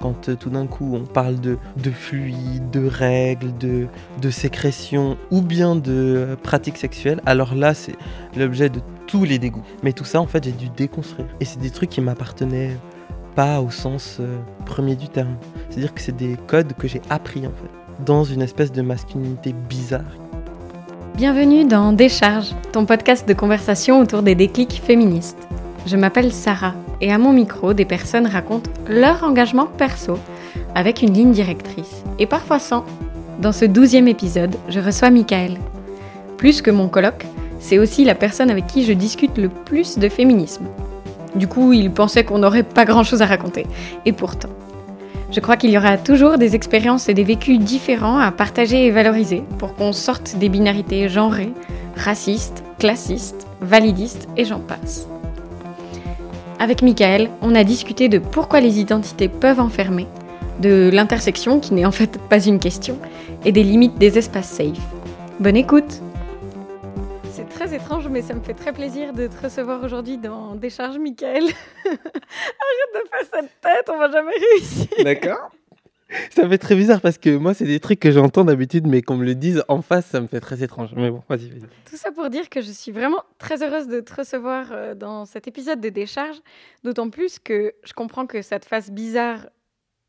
Quand euh, tout d'un coup on parle de, de fluide, de règles, de, de sécrétion ou bien de euh, pratiques sexuelles, alors là c'est l'objet de tous les dégoûts. Mais tout ça en fait j'ai dû déconstruire. Et c'est des trucs qui m'appartenaient pas au sens euh, premier du terme. C'est-à-dire que c'est des codes que j'ai appris en fait, dans une espèce de masculinité bizarre. Bienvenue dans Décharge, ton podcast de conversation autour des déclics féministes. Je m'appelle Sarah et à mon micro, des personnes racontent leur engagement perso avec une ligne directrice et parfois sans. Dans ce douzième épisode, je reçois Michael. Plus que mon colloque, c'est aussi la personne avec qui je discute le plus de féminisme. Du coup, il pensait qu'on n'aurait pas grand-chose à raconter. Et pourtant, je crois qu'il y aura toujours des expériences et des vécus différents à partager et valoriser pour qu'on sorte des binarités genrées, racistes, classistes, validistes et j'en passe. Avec Michael, on a discuté de pourquoi les identités peuvent enfermer, de l'intersection qui n'est en fait pas une question, et des limites des espaces safe. Bonne écoute très étrange, mais ça me fait très plaisir de te recevoir aujourd'hui dans Décharge Michael. Arrête de faire cette tête, on va jamais réussir. D'accord Ça fait très bizarre parce que moi c'est des trucs que j'entends d'habitude mais qu'on me le dise en face ça me fait très étrange. Mais bon, vas-y, vas-y. Tout ça pour dire que je suis vraiment très heureuse de te recevoir euh, dans cet épisode de Décharge, d'autant plus que je comprends que ça te fasse bizarre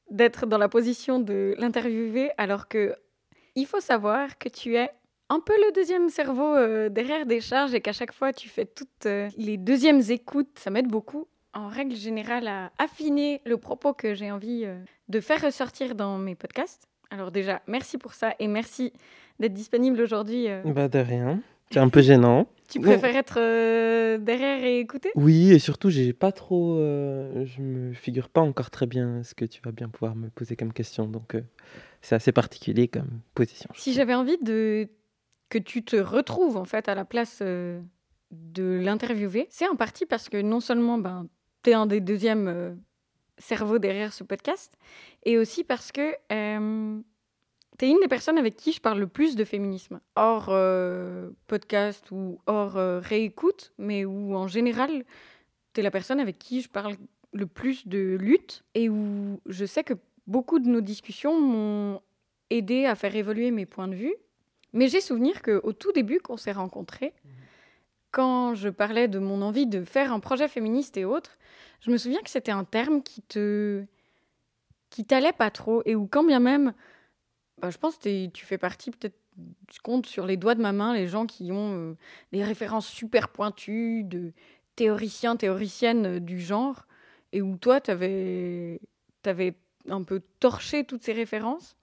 d'être dans la position de l'interviewer alors que il faut savoir que tu es un peu le deuxième cerveau euh, derrière Décharge et qu'à chaque fois tu fais toutes euh, les deuxièmes écoutes, ça m'aide beaucoup en règle générale à affiner le propos que j'ai envie euh, de faire ressortir dans mes podcasts. Alors déjà, merci pour ça et merci d'être disponible aujourd'hui. Bah de rien. C'est un peu gênant. Tu préfères être derrière et écouter? Oui, et surtout, j'ai pas trop. je me figure pas encore très bien ce que tu vas bien pouvoir me poser comme question. Donc, c'est assez particulier comme position. Si j'avais envie de que tu te retrouves en fait à la place euh, de l'interviewer, c'est en partie parce que non seulement ben, tu es un des deuxièmes euh, cerveaux derrière ce podcast, et aussi parce que tu es une des personnes avec qui je parle le plus de féminisme, hors euh, podcast ou hors euh, réécoute, mais où en général, tu es la personne avec qui je parle le plus de lutte, et où je sais que beaucoup de nos discussions m'ont aidé à faire évoluer mes points de vue. Mais j'ai souvenir qu'au tout début, qu'on s'est rencontrés, quand je parlais de mon envie de faire un projet féministe et autres, je me souviens que c'était un terme qui te qui t'allait pas trop et où quand bien même, bah, je pense que tu fais partie peut-être, je compte sur les doigts de ma main les gens qui ont euh, des références super pointues de théoriciens, théoriciennes euh, du genre et où toi, tu avais, un peu torché toutes ces références.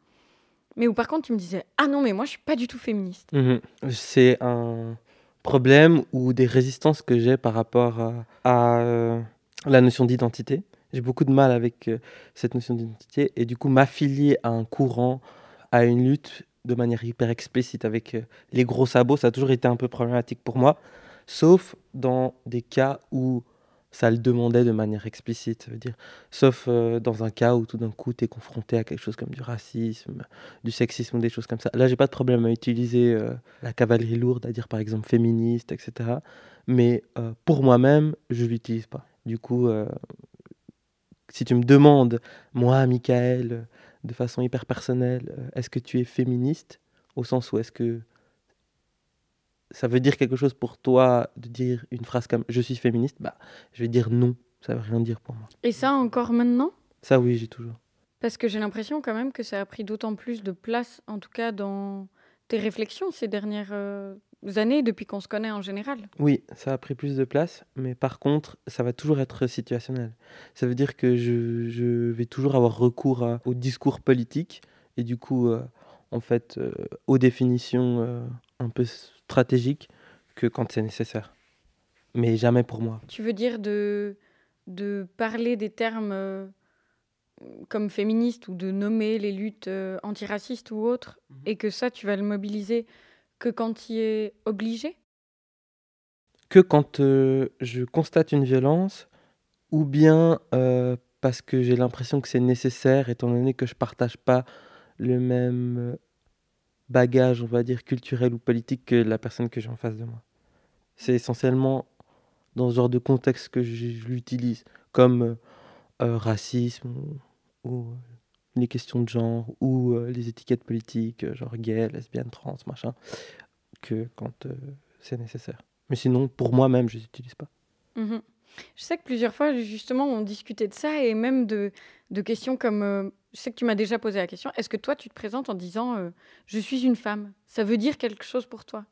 Mais où par contre, tu me disais Ah non, mais moi, je suis pas du tout féministe. Mhm. C'est un problème ou des résistances que j'ai par rapport à, euh, la notion d'identité. J'ai beaucoup de mal avec euh, cette notion d'identité et du coup m'affilier à un courant, à une lutte de manière hyper explicite avec euh, les gros sabots, ça a toujours été un peu problématique pour moi, sauf dans des cas où ça le demandait de manière explicite, dire, sauf euh, dans un cas où tout d'un coup tu es confronté à quelque chose comme du racisme, du sexisme des choses comme ça. Là, j'ai pas de problème à utiliser euh, la cavalerie lourde, à dire par exemple féministe, etc. Mais euh, pour moi-même, je l'utilise pas. Du coup, si tu me demandes, moi, Michael, de façon hyper personnelle, est-ce que tu es féministe? Au sens où est-ce que ça veut dire quelque chose pour toi de dire une phrase comme je suis féministe Bah, je vais dire non. Ça veut rien dire pour moi. Et ça encore maintenant? Ça, oui, j'ai toujours. Parce que j'ai l'impression quand même que ça a pris d'autant plus de place, en tout cas dans tes réflexions ces dernières euh, années, depuis qu'on se connaît en général. Oui, ça a pris plus de place, mais par contre, ça va toujours être situationnel. Ça veut dire que je, je vais toujours avoir recours à- au discours politique et du coup, euh, en fait, euh, aux définitions un peu stratégiques que quand c'est nécessaire. Mais jamais pour moi. Tu veux dire de, de parler des termes euh, comme féministes ou de nommer les luttes euh, antiracistes ou autres, et que ça, tu vas le mobiliser que quand il est obligé? Que quand euh, je constate une violence ou bien parce que j'ai l'impression que c'est nécessaire, étant donné que je partage pas le même bagage, on va dire, culturel ou politique que la personne que j'ai en face de moi. C'est essentiellement dans ce genre de contexte que je, l'utilise, comme euh, euh, racisme ou, euh, les questions de genre ou les étiquettes politiques, genre gay, lesbienne, trans, machin, que quand c'est nécessaire. Mais sinon, pour moi-même, je les utilise pas. Mhm. Je sais que plusieurs fois, justement, on discutait de ça et même de, de questions comme. euh, je sais que tu m'as déjà posé la question est-ce que toi, tu te présentes en disant euh, Je suis une femme Ça veut dire quelque chose pour toi?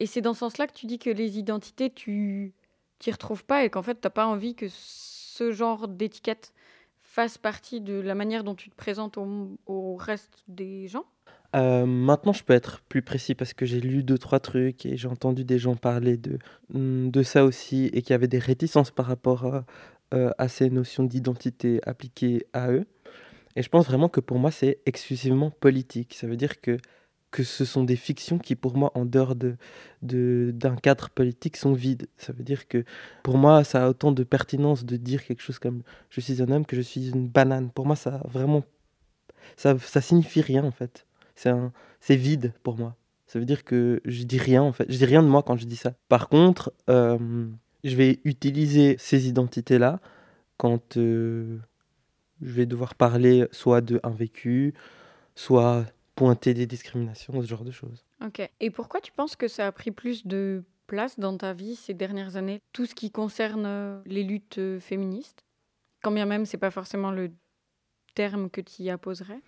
Et c'est dans ce sens-là que tu dis que les identités, tu t'y retrouves pas et qu'en fait, tu n'as pas envie que ce genre d'étiquette fasse partie de la manière dont tu te présentes au, au reste des gens? Euh, maintenant, je peux être plus précis parce que j'ai lu deux, trois trucs et j'ai entendu des gens parler de, mm, de ça aussi et qu'il y avait des réticences par rapport à, euh, à ces notions d'identité appliquées à eux. Et je pense vraiment que pour moi, c'est exclusivement politique. Ça veut dire que, que ce sont des fictions qui, pour moi, en dehors de, de, d'un cadre politique, sont vides. Ça veut dire que pour moi, ça a autant de pertinence de dire quelque chose comme je suis un homme que je suis une banane. Pour moi, ça vraiment. Ça, ça signifie rien, en fait. C'est vide pour moi. Ça veut dire que je dis rien en fait. Je dis rien de moi quand je dis ça. Par contre, euh, je vais utiliser ces identités-là quand euh, je vais devoir parler soit de un vécu, soit pointer des discriminations, ce genre de choses. Ok. Et pourquoi tu penses que ça a pris plus de place dans ta vie ces dernières années, tout ce qui concerne euh, les luttes euh, féministes? Quand bien même, c'est pas forcément le terme que tu y apposerais?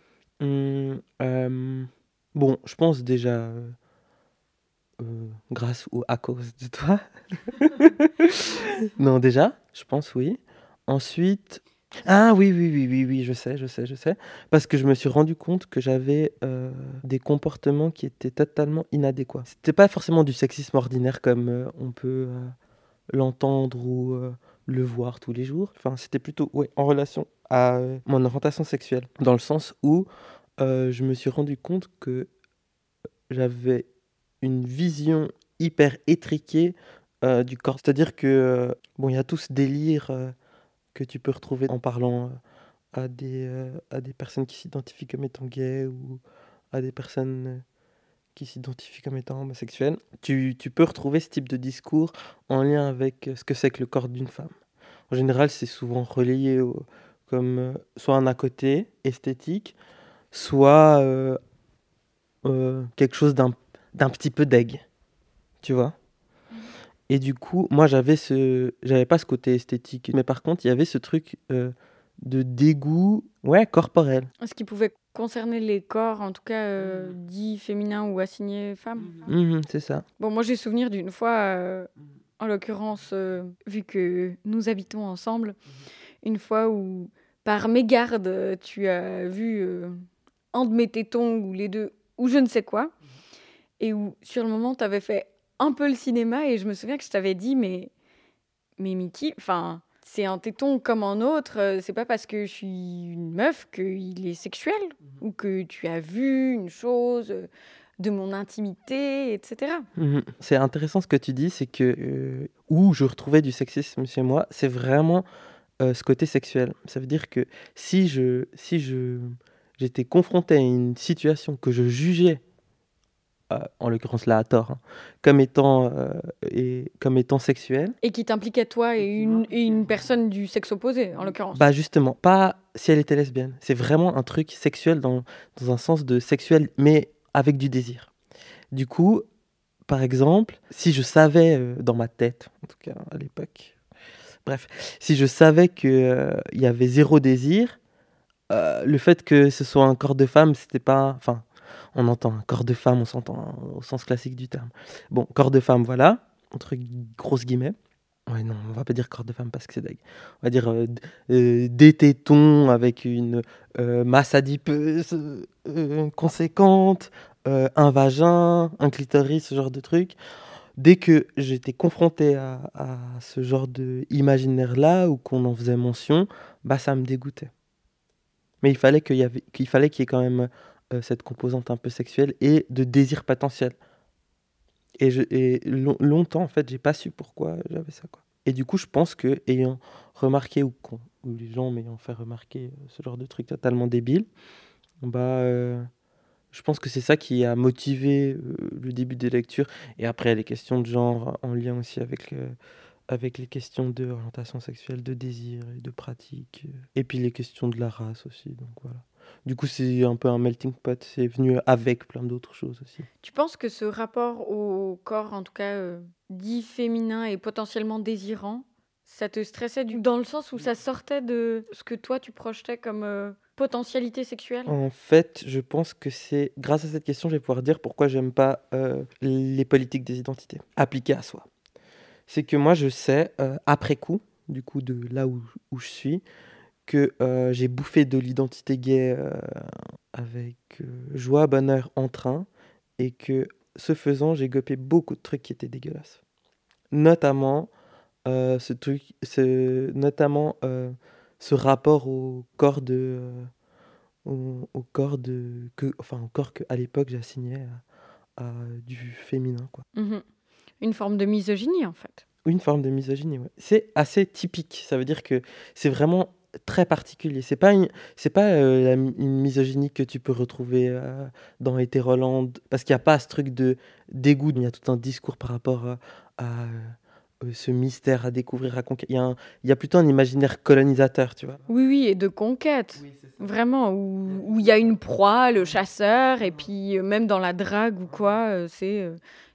Euh, bon, je pense déjà euh, grâce ou à cause de toi. non, déjà, je pense oui. Ensuite, ah oui, oui, oui, oui, oui, je sais, je sais, je sais. Parce que je me suis rendu compte que j'avais euh, des comportements qui étaient totalement inadéquats. C'était pas forcément du sexisme ordinaire comme euh, on peut euh, l'entendre ou le voir tous les jours. Enfin, c'était plutôt ouais, en relation à mon orientation sexuelle. Dans le sens où je me suis rendu compte que j'avais une vision hyper étriquée euh, du corps. C'est-à-dire que, euh, bon, il y a tout ce délire euh, que tu peux retrouver en parlant à, des, à des personnes qui s'identifient comme étant gays ou à des personnes qui s'identifient comme étant homosexuelles. Tu, tu peux retrouver ce type de discours en lien avec ce que c'est que le corps d'une femme. En général, c'est souvent relayé au- comme soit un à côté esthétique, soit quelque chose d'un d'un petit peu deg, tu vois. Et du coup, moi, j'avais ce, j'avais pas ce côté esthétique, mais par contre, il y avait ce truc euh, de dégoût, ouais, corporel. Ce qui pouvait concerner les corps, en tout cas euh, dits féminins ou assignés femmes? Mhm, c'est ça. Bon, moi j'ai souvenir d'une fois, euh, en l'occurrence, euh, vu que nous habitons ensemble, une fois où, par mégarde, tu as vu un de mes tétons ou les deux, ou je ne sais quoi, et où sur le moment tu avais fait un peu le cinéma, et je me souviens que je t'avais dit, mais, mais Mickey, enfin. C'est un téton comme un autre, euh, c'est pas parce que je suis une meuf qu'il est sexuel ou que tu as vu une chose euh, de mon intimité, etc. Mhm. C'est intéressant ce que tu dis, c'est que euh, où je retrouvais du sexisme chez moi, c'est vraiment euh, ce côté sexuel. Ça veut dire que si je si je j'étais confronté à une situation que je jugeais, en l'occurrence là à tort, hein, comme étant euh, et comme étant sexuelle, Et qui t'impliquait toi et une, et une personne du sexe opposé, en l'occurrence. bah justement, pas si elle était lesbienne. C'est vraiment un truc sexuel dans, dans un sens de sexuel, mais avec du désir. Du coup, par exemple, si je savais euh, dans ma tête, en tout cas à l'époque, bref, si je savais qu'il y avait zéro désir, euh, le fait que ce soit un corps de femme, c'était pas. Enfin, on entend corps de femme, on s'entend au sens classique du terme. Bon, corps de femme, voilà, entre grosses guillemets. Ouais, non, on va pas dire corps de femme parce que c'est deg. On va dire euh, d- euh, des tétons avec une euh, masse adipeuse euh, conséquente, un vagin, un clitoris, ce genre de truc. Dès que j'étais confronté à, ce genre de imaginaire-là, ou qu'on en faisait mention, bah ça me dégoûtait. Mais il fallait qu'il qu'il fallait qu'il y ait quand même euh, cette composante un peu sexuelle et de désir potentiel. Et, je, et long- longtemps, en fait, j'ai pas su pourquoi j'avais ça, quoi. Et du coup, je pense que ayant remarqué ou, les gens m'ayant fait remarquer ce genre de truc totalement débile, bah, je pense que c'est ça qui a motivé le début des lectures. Et après, les questions de genre en lien aussi avec, avec les questions d'orientation sexuelle, de désir et de pratique. Et puis les questions de la race aussi. Donc voilà. Du coup, c'est un peu un melting pot. C'est venu avec plein d'autres choses aussi. Tu penses que ce rapport au corps, en tout cas dit féminin et potentiellement désirant, ça te stressait du... dans le sens où ça sortait de ce que toi tu projetais comme potentialité sexuelle? En fait, je pense que c'est grâce à cette question, je vais pouvoir dire pourquoi j'aime pas euh, les politiques des identités appliquées à soi. C'est que moi, je sais, euh, après coup, du coup, de là où, où je suis, que euh, j'ai bouffé de l'identité gay avec joie, bonheur, entrain, et que ce faisant, j'ai gopé beaucoup de trucs qui étaient dégueulasses. Notamment, ce truc, ce, notamment ce rapport au corps de au, corps de que enfin au corps que à l'époque j'assignais à, du féminin quoi. Mmh une forme de misogynie en fait. Une forme de misogynie, ouais. C'est assez typique. Ça veut dire que c'est vraiment très particulier. C'est pas une, c'est pas euh, une misogynie que tu peux retrouver euh, dans Hétéroland parce qu'il n'y a pas ce truc de dégoût. Il y a tout un discours par rapport à euh, ce mystère à découvrir, à conquérir. Il y, a il y a plutôt un imaginaire colonisateur, tu vois. Oui, oui, et de conquête. Vraiment, où, il y a une proie, le chasseur, et puis euh, même dans la drague ou quoi, euh, c'est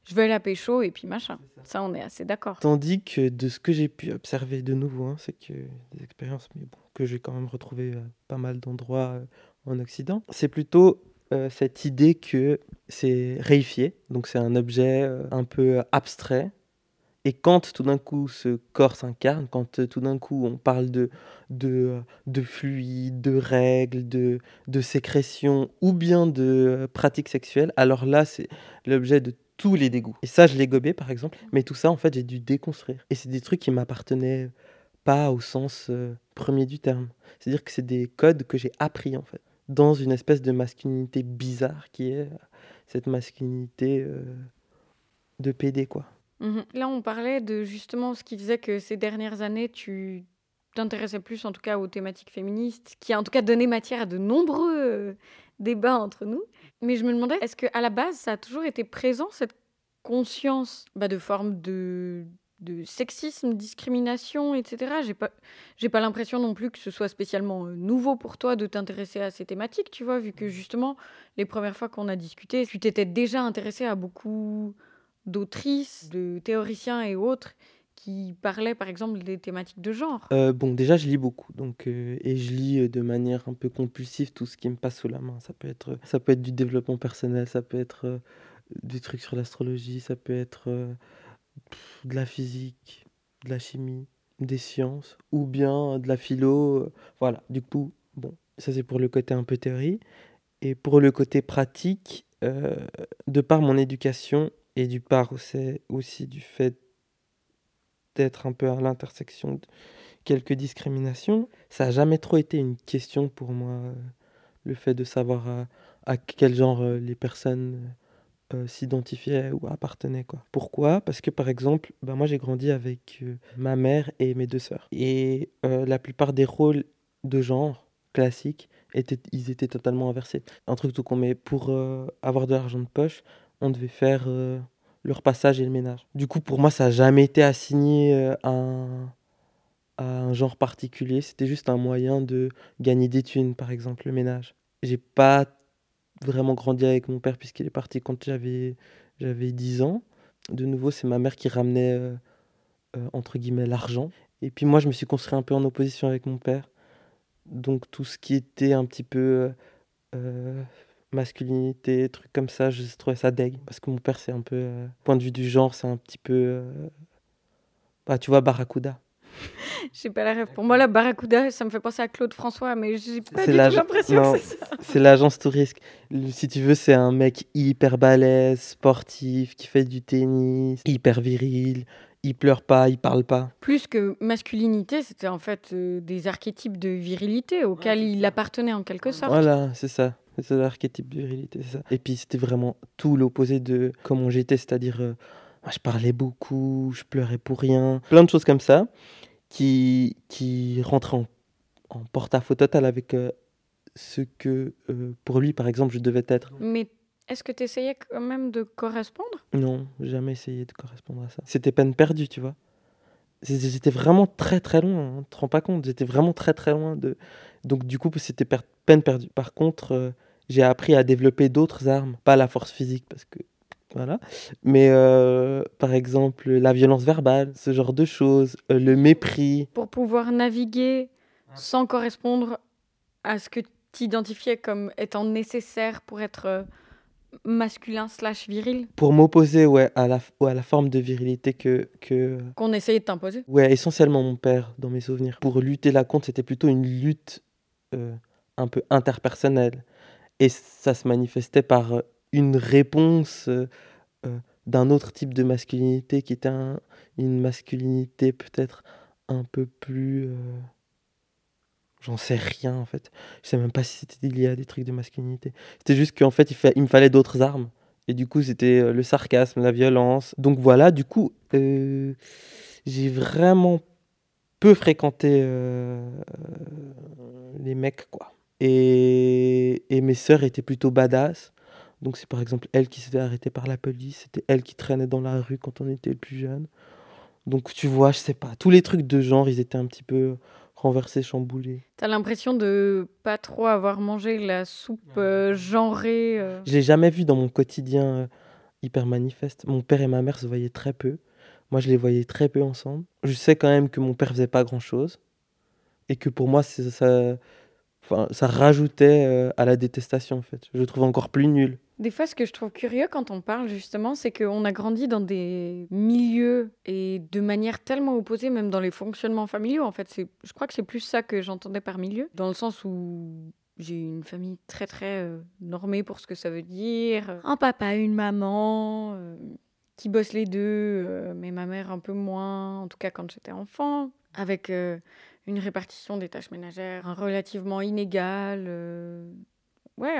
je vais la pécho et puis machin. Ça. on est assez d'accord. Tandis que de ce que j'ai pu observer de nouveau, hein, c'est que des expériences mais bon, que j'ai quand même retrouvé pas mal d'endroits en Occident, c'est plutôt cette idée que c'est réifié, donc c'est un objet un peu abstrait et quand tout d'un coup ce corps s'incarne, quand euh, tout d'un coup on parle de, de, de fluide, de règles, de, de sécrétion ou bien de euh, pratiques sexuelles, alors là c'est l'objet de tous les dégoûts. Et ça je l'ai gobé par exemple, mais tout ça en fait j'ai dû déconstruire. Et c'est des trucs qui m'appartenaient pas au sens euh, premier du terme. C'est-à-dire que c'est des codes que j'ai appris en fait, dans une espèce de masculinité bizarre qui est cette masculinité de PD quoi. Mmh Là, on parlait de justement ce qui faisait que ces dernières années, tu t'intéressais plus en tout cas aux thématiques féministes, qui a en tout cas donné matière à de nombreux euh, débats entre nous. Mais je me demandais, est-ce qu'à la base, ça a toujours été présent, cette conscience bah, de forme de, de sexisme, discrimination, etc. J'ai pas, j'ai pas l'impression non plus que ce soit spécialement euh, nouveau pour toi de t'intéresser à ces thématiques, tu vois, vu que justement, les premières fois qu'on a discuté, tu t'étais déjà intéressé à beaucoup d'autrices, de théoriciens et autres qui parlaient par exemple des thématiques de genre euh, Bon, déjà, je lis beaucoup. Donc, euh, et je lis euh, de manière un peu compulsive tout ce qui me passe sous la main. Ça peut être, ça peut être du développement personnel, ça peut être des trucs sur l'astrologie, ça peut être de la physique, de la chimie, des sciences, ou bien de la philo. voilà, du coup, bon, ça c'est pour le côté un peu théorie. Et pour le côté pratique, de par mon éducation, et du part aussi du fait d'être un peu à l'intersection de quelques discriminations, ça n'a jamais trop été une question pour moi, euh, le fait de savoir à, quel genre euh, les personnes euh, s'identifiaient ou appartenaient. Quoi. Pourquoi? Parce que par exemple, bah, moi j'ai grandi avec ma mère et mes deux sœurs. Et la plupart des rôles de genre classiques, étaient, ils étaient totalement inversés. Un truc tout con, mais pour avoir de l'argent de poche, on devait faire euh, le repassage et le ménage. Du coup, pour moi, ça n'a jamais été assigné euh, à, un, genre particulier. C'était juste un moyen de gagner des thunes, par exemple, le ménage. J'ai pas vraiment grandi avec mon père puisqu'il est parti quand j'avais, j'avais 10 ans. De nouveau, c'est ma mère qui ramenait, euh, entre guillemets, l'argent. Et puis moi, je me suis construit un peu en opposition avec mon père. Donc tout ce qui était un petit peu masculinité, trucs comme ça, je trouvais ça deg. Parce que mon père, c'est un peu. Euh, point de vue du genre, c'est un petit peu. Euh, bah, tu vois, Barracuda. J'ai pas la rêve. Pour moi, la Barracuda, ça me fait penser à Claude François, mais j'ai pas du tout l'impression que c'est ça. C'est l'agence touriste. Si tu veux, c'est un mec hyper balèze, sportif, qui fait du tennis, hyper viril. Il pleure pas, il parle pas. Plus que masculinité, c'était en fait euh, des archétypes de virilité auxquels il appartenait en quelque sorte. Voilà, c'est ça. C'est l'archétype de virilité, c'est ça. Et puis c'était vraiment tout l'opposé de comment j'étais, c'est-à-dire euh, Moi, je parlais beaucoup, je pleurais pour rien. Plein de choses comme ça qui, qui rentraient en, en porte-à-faux total avec euh, ce que, euh, pour lui, par exemple, je devais être. Mais est-ce que tu essayais quand même de correspondre? Non, jamais essayé de correspondre à ça. C'était peine perdue, tu vois. J'étais vraiment très très loin, hein, tu te rends pas compte, j'étais vraiment très très loin de... Donc du coup, c'était per- peine perdue. Par contre, euh, j'ai appris à développer d'autres armes, pas la force physique, parce que... Voilà. Mais euh, par exemple, la violence verbale, ce genre de choses, euh, le mépris. Pour pouvoir naviguer sans correspondre à ce que tu identifiais comme étant nécessaire pour être masculin slash viril Pour m'opposer ouais, à, la, à la forme de virilité que, que, qu'on essayait de t'imposer Ouais, essentiellement mon père, dans mes souvenirs. Pour lutter là contre, c'était plutôt une lutte euh, un peu interpersonnelle. Et ça se manifestait par euh, une réponse euh, euh, d'un autre type de masculinité qui était un- une masculinité peut-être un peu plus... J'en sais rien en fait. Je sais même pas si c'était lié à des trucs de masculinité. C'était juste qu'en fait, il, fa- il me fallait d'autres armes. Et du coup, c'était euh, le sarcasme, la violence. Donc voilà, du coup, euh, j'ai vraiment peu fréquenté euh, les mecs, quoi. Et, et mes sœurs étaient plutôt badass. Donc c'est par exemple elle qui s'était arrêtée par la police. C'était elle qui traînait dans la rue quand on était plus jeune. Donc tu vois, je sais pas. Tous les trucs de genre, ils étaient un petit peu renversés, chamboulés. T'as l'impression de pas trop avoir mangé la soupe euh, genrée. euh. Je l'ai jamais vu dans mon quotidien euh, hyper manifeste. Mon père et ma mère se voyaient très peu. Moi, je les voyais très peu ensemble. Je sais quand même que mon père faisait pas grand-chose. Et que pour moi, c'est- ça, enfin, ça rajoutait euh, à la détestation, en fait. Je le trouve encore plus nul. Des fois, ce que je trouve curieux quand on parle, justement, c'est qu'on a grandi dans des milieux et de manière tellement opposée, même dans les fonctionnements familiaux. En fait, je crois que c'est plus ça que j'entendais par milieu, dans le sens où j'ai une famille très, très euh, normée pour ce que ça veut dire. Un papa, une maman, euh, qui bossent les deux, euh, mais ma mère un peu moins, en tout cas quand j'étais enfant, avec une répartition des tâches ménagères relativement inégale. ouais,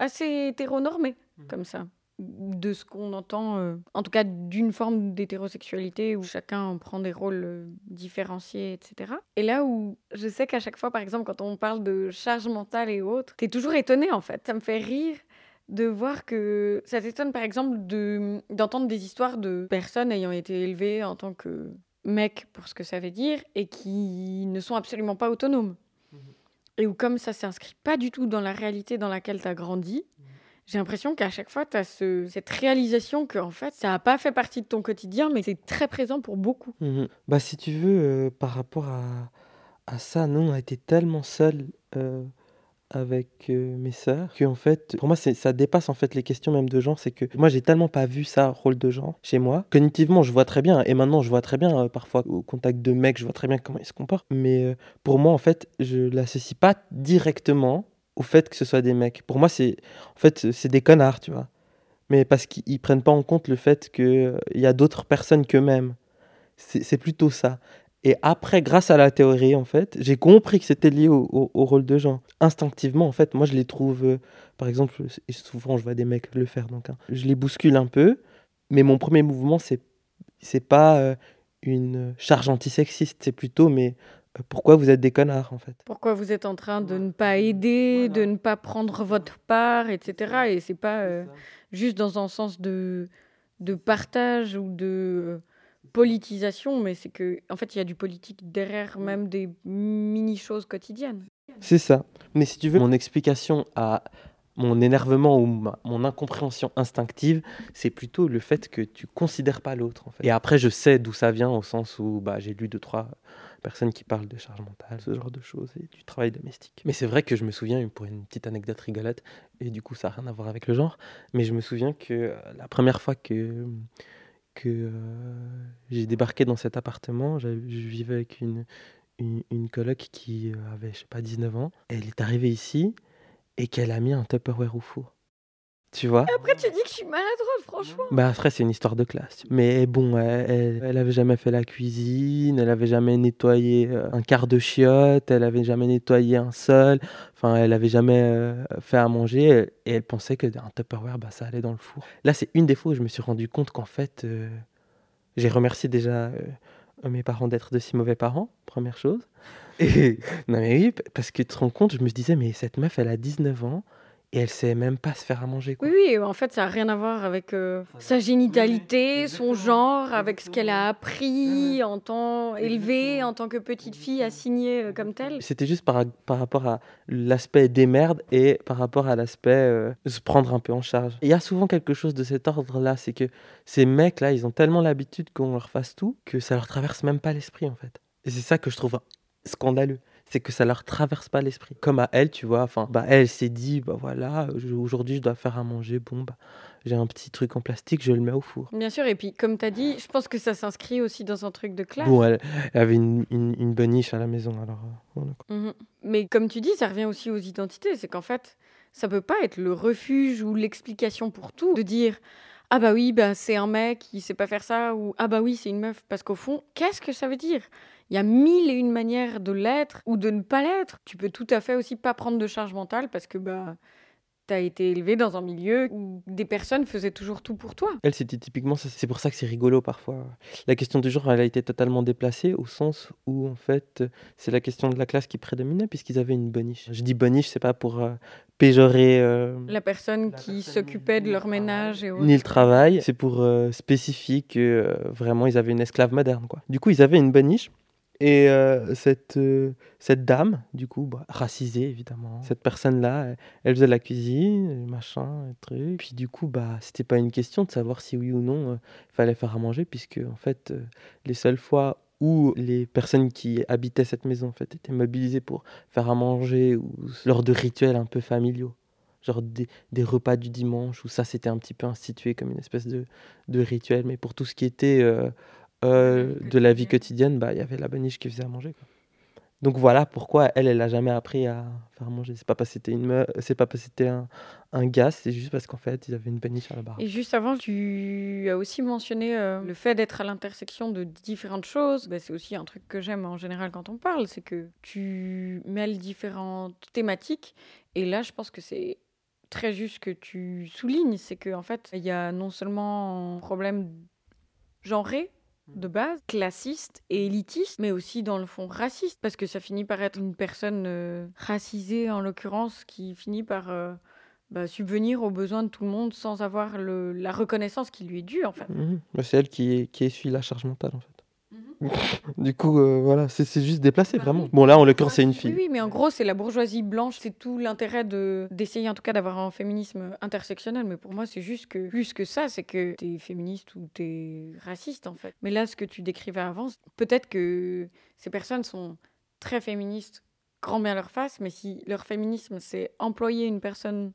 assez hétéronormé, comme ça. De ce qu'on entend, euh, en tout cas d'une forme d'hétérosexualité où chacun prend des rôles euh, différenciés, etc. Et là où je sais qu'à chaque fois, par exemple, quand on parle de charge mentale et autres, t'es toujours étonné en fait. Ça me fait rire de voir que ça t'étonne par exemple de d'entendre des histoires de personnes ayant été élevées en tant que mec pour ce que ça veut dire et qui ne sont absolument pas autonomes. Et où comme ça s'inscrit pas du tout dans la réalité dans laquelle tu as grandi, j'ai l'impression qu'à chaque fois, tu as cette réalisation que en fait, ça n'a pas fait partie de ton quotidien, mais c'est très présent pour beaucoup. Mhm. Bah, si tu veux, euh, par rapport à, à ça, nous, on a été tellement seuls euh, avec euh, mes sœurs que en fait, pour moi, ça dépasse en fait les questions même de genre. C'est que moi, j'ai tellement pas vu ça, rôle de genre, chez moi. Cognitivement, je vois très bien, et maintenant, je vois très bien, euh, parfois, au contact de mecs, je vois très bien comment ils se comportent. Mais euh, pour moi, en fait, je l'associe pas directement au fait que ce soit des mecs. Pour moi, c'est en fait, c'est des connards, tu vois. Mais parce qu'ils ils prennent pas en compte le fait qu'il y a d'autres personnes qu'eux-mêmes. C'est plutôt ça. Et après, grâce à la théorie, en fait, j'ai compris que c'était lié au, au- au rôle de genre. Instinctivement, en fait, moi, je les trouve, euh, par exemple, et souvent, je vois des mecs le faire, donc, hein, je les bouscule un peu, mais mon premier mouvement, c'est c'est pas euh, une charge antisexiste, c'est plutôt, mais euh, pourquoi vous êtes des connards, en fait? Pourquoi vous êtes en train de ne pas aider, de ne pas prendre votre part, etc. Et c'est pas euh, juste dans un sens de, de partage ou de euh, politisation, mais c'est que en fait il y a du politique derrière même des mini choses quotidiennes. C'est ça. Mais si tu veux, mon explication à mon énervement ou ma- mon incompréhension instinctive, c'est plutôt le fait que tu considères pas l'autre. En fait. Et après, je sais d'où ça vient, au sens où bah, j'ai lu deux, trois personnes qui parlent de charge mentale, ce genre de choses, et du travail domestique. Mais c'est vrai que je me souviens, pour une petite anecdote rigolote, et du coup, ça n'a rien à voir avec le genre, mais je me souviens que euh, la première fois que, que euh, j'ai débarqué dans cet appartement, je vivais avec une, une, qui avait, je sais pas, 19 ans. Elle est arrivée ici et qu'elle a mis un Tupperware au four. Tu vois? Après, tu dis que je suis maladroite, franchement. Bah après, c'est une histoire de classe. Mais bon, elle, elle, elle avait jamais fait la cuisine, elle avait jamais nettoyé euh, un quart de chiotte, elle avait jamais nettoyé un sol, enfin, elle avait jamais euh, fait à manger, et elle pensait que un Tupperware, bah, ça allait dans le four. Là, c'est une des fois où je me suis rendu compte qu'en fait, euh, j'ai remercié déjà euh, mes parents d'être de si mauvais parents, première chose. Et non mais oui, parce que tu te rends compte, je me disais, mais cette meuf, elle a 19 ans, et elle sait même pas se faire à manger. Quoi. Oui, oui, en fait, ça n'a rien à voir avec euh, sa génitalité, son genre, avec ce qu'elle a appris en tant élevée, en tant que petite fille assignée euh, comme telle. C'était juste par, par rapport à l'aspect des merdes et par rapport à l'aspect euh, se prendre un peu en charge. Il y a souvent quelque chose de cet ordre-là, c'est que ces mecs-là, ils ont tellement l'habitude qu'on leur fasse tout que ça leur traverse même pas l'esprit en fait. Et c'est ça que je trouve scandaleux c'est que ça leur traverse pas l'esprit. Comme à elle, tu vois, enfin, bah elle s'est dit, bah voilà, aujourd'hui je dois faire à manger, bon bah j'ai un petit truc en plastique, je le mets au four. Bien sûr, et puis comme tu as dit, je pense que ça s'inscrit aussi dans un truc de classe. Bon, elle, elle avait une, une, une boniche à la maison, alors euh, voilà. Mhm. Mais comme tu dis, ça revient aussi aux identités. C'est qu'en fait, ça peut pas être le refuge ou l'explication pour tout de dire ah bah oui, bah c'est un mec, il sait pas faire ça, ou ah bah oui, c'est une meuf. Parce qu'au fond, qu'est-ce que ça veut dire? Il y a mille et une manières de l'être ou de ne pas l'être. Tu peux tout à fait aussi pas prendre de charge mentale parce que bah t'as été élevé dans un milieu où des personnes faisaient toujours tout pour toi. Elle, c'était typiquement ça. C'est pour ça que c'est rigolo parfois. La question du genre, elle a été totalement déplacée au sens où, en fait, c'est la question de la classe qui prédominait puisqu'ils avaient une boniche. Je dis boniche, c'est pas pour euh, péjorer euh, La personne qui s'occupait de leur ménage et autres. ni le travail, c'est pour euh, spécifier que vraiment ils avaient une esclave moderne. Quoi. Du coup, ils avaient une boniche. Et euh, cette, euh, cette dame, du coup, bah, racisée évidemment, cette personne-là, elle, elle faisait la cuisine, machin, et truc. Puis du coup, bah, c'était pas une question de savoir si oui ou non il fallait faire à manger, puisque en fait, euh, les seules fois où les personnes qui habitaient cette maison en fait, étaient mobilisées pour faire à manger ou lors de rituels un peu familiaux, genre des, des repas du dimanche, où ça c'était un petit peu institué comme une espèce de, de rituel, mais pour tout ce qui était euh, euh, de la vie quotidienne, bah, il y avait la boniche qui faisait à manger. Quoi. Donc voilà pourquoi elle, elle a jamais appris à faire à manger. C'est pas parce que c'était une c'est pas parce que c'était un, un gars, c'est juste parce qu'en fait ils avaient une boniche à la barre. Et juste avant, tu as aussi mentionné euh, le fait d'être à l'intersection de différentes choses. Ben, c'est aussi un truc que j'aime en général quand on parle, c'est que tu mêles différentes thématiques. Et là, je pense que c'est très juste que tu soulignes, c'est qu'en fait, il y a non seulement un problème genré de base, classiste et élitiste, mais aussi dans le fond raciste, parce que ça finit par être une personne euh, racisée en l'occurrence qui finit par euh, bah, subvenir aux besoins de tout le monde sans avoir le- la reconnaissance qui lui est due en fait. Mhm. Bah, c'est elle qui, qui essuie la charge mentale en fait. Du coup, euh, voilà, c'est c'est juste déplacé vraiment. Bon là, en l'occurrence, c'est une fille. oui, mais en gros, c'est la bourgeoisie blanche. C'est tout l'intérêt de d'essayer, en tout cas, d'avoir un féminisme intersectionnel. Mais pour moi, c'est juste que, plus que ça, c'est que t'es féministe ou t'es raciste, en fait. Mais là, ce que tu décrivais avant, peut-être que ces personnes sont très féministes, grand bien leur face, mais si leur féminisme, c'est employer une personne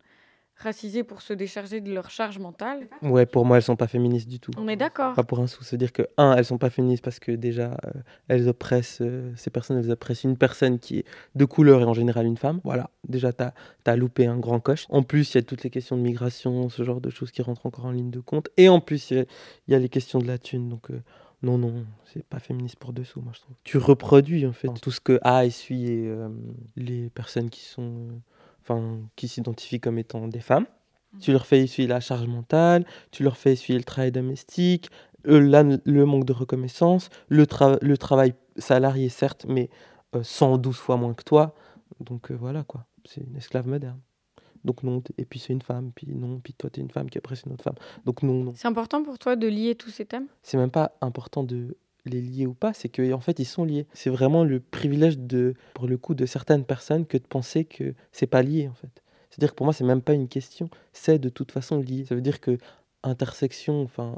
racisée pour se décharger de leur charge mentale, Ouais, pour moi, elles sont pas féministes du tout. on est d'accord. Pas pour un sou. C'est-à-dire que, un, elles sont pas féministes parce que déjà, euh, elles oppressent, euh, ces personnes, elles oppressent une personne qui est de couleur et en général une femme. Voilà, déjà, t'as as loupé un grand coche. En plus, il y a toutes les questions de migration, ce genre de choses qui rentrent encore en ligne de compte. Et en plus, il y a- il y, a les questions de la thune. Donc, euh, non, non, c'est pas féministe pour dessous, moi, je trouve. Tu reproduis, en fait, tout ce que a essuyé euh, les personnes qui sont. Enfin, qui s'identifient comme étant des femmes. Tu leur fais essuyer la charge mentale, tu leur fais essuyer le travail domestique, euh, là, le manque de reconnaissance, le, tra- le travail salarié, certes, mais euh, 112 fois moins que toi. Donc euh, voilà, quoi. C'est une esclave moderne. Donc non, et puis c'est une femme, puis non, puis toi, t'es une femme qui oppresse une autre femme. Donc non, non. C'est important pour toi de lier tous ces thèmes? C'est même pas important de les lier ou pas, c'est qu'en en fait, ils sont liés. C'est vraiment le privilège, de, pour le coup, de certaines personnes que de penser que c'est pas lié, en fait. C'est-à-dire que pour moi, c'est même pas une question, c'est de toute façon lié. Ça veut dire que intersection, enfin,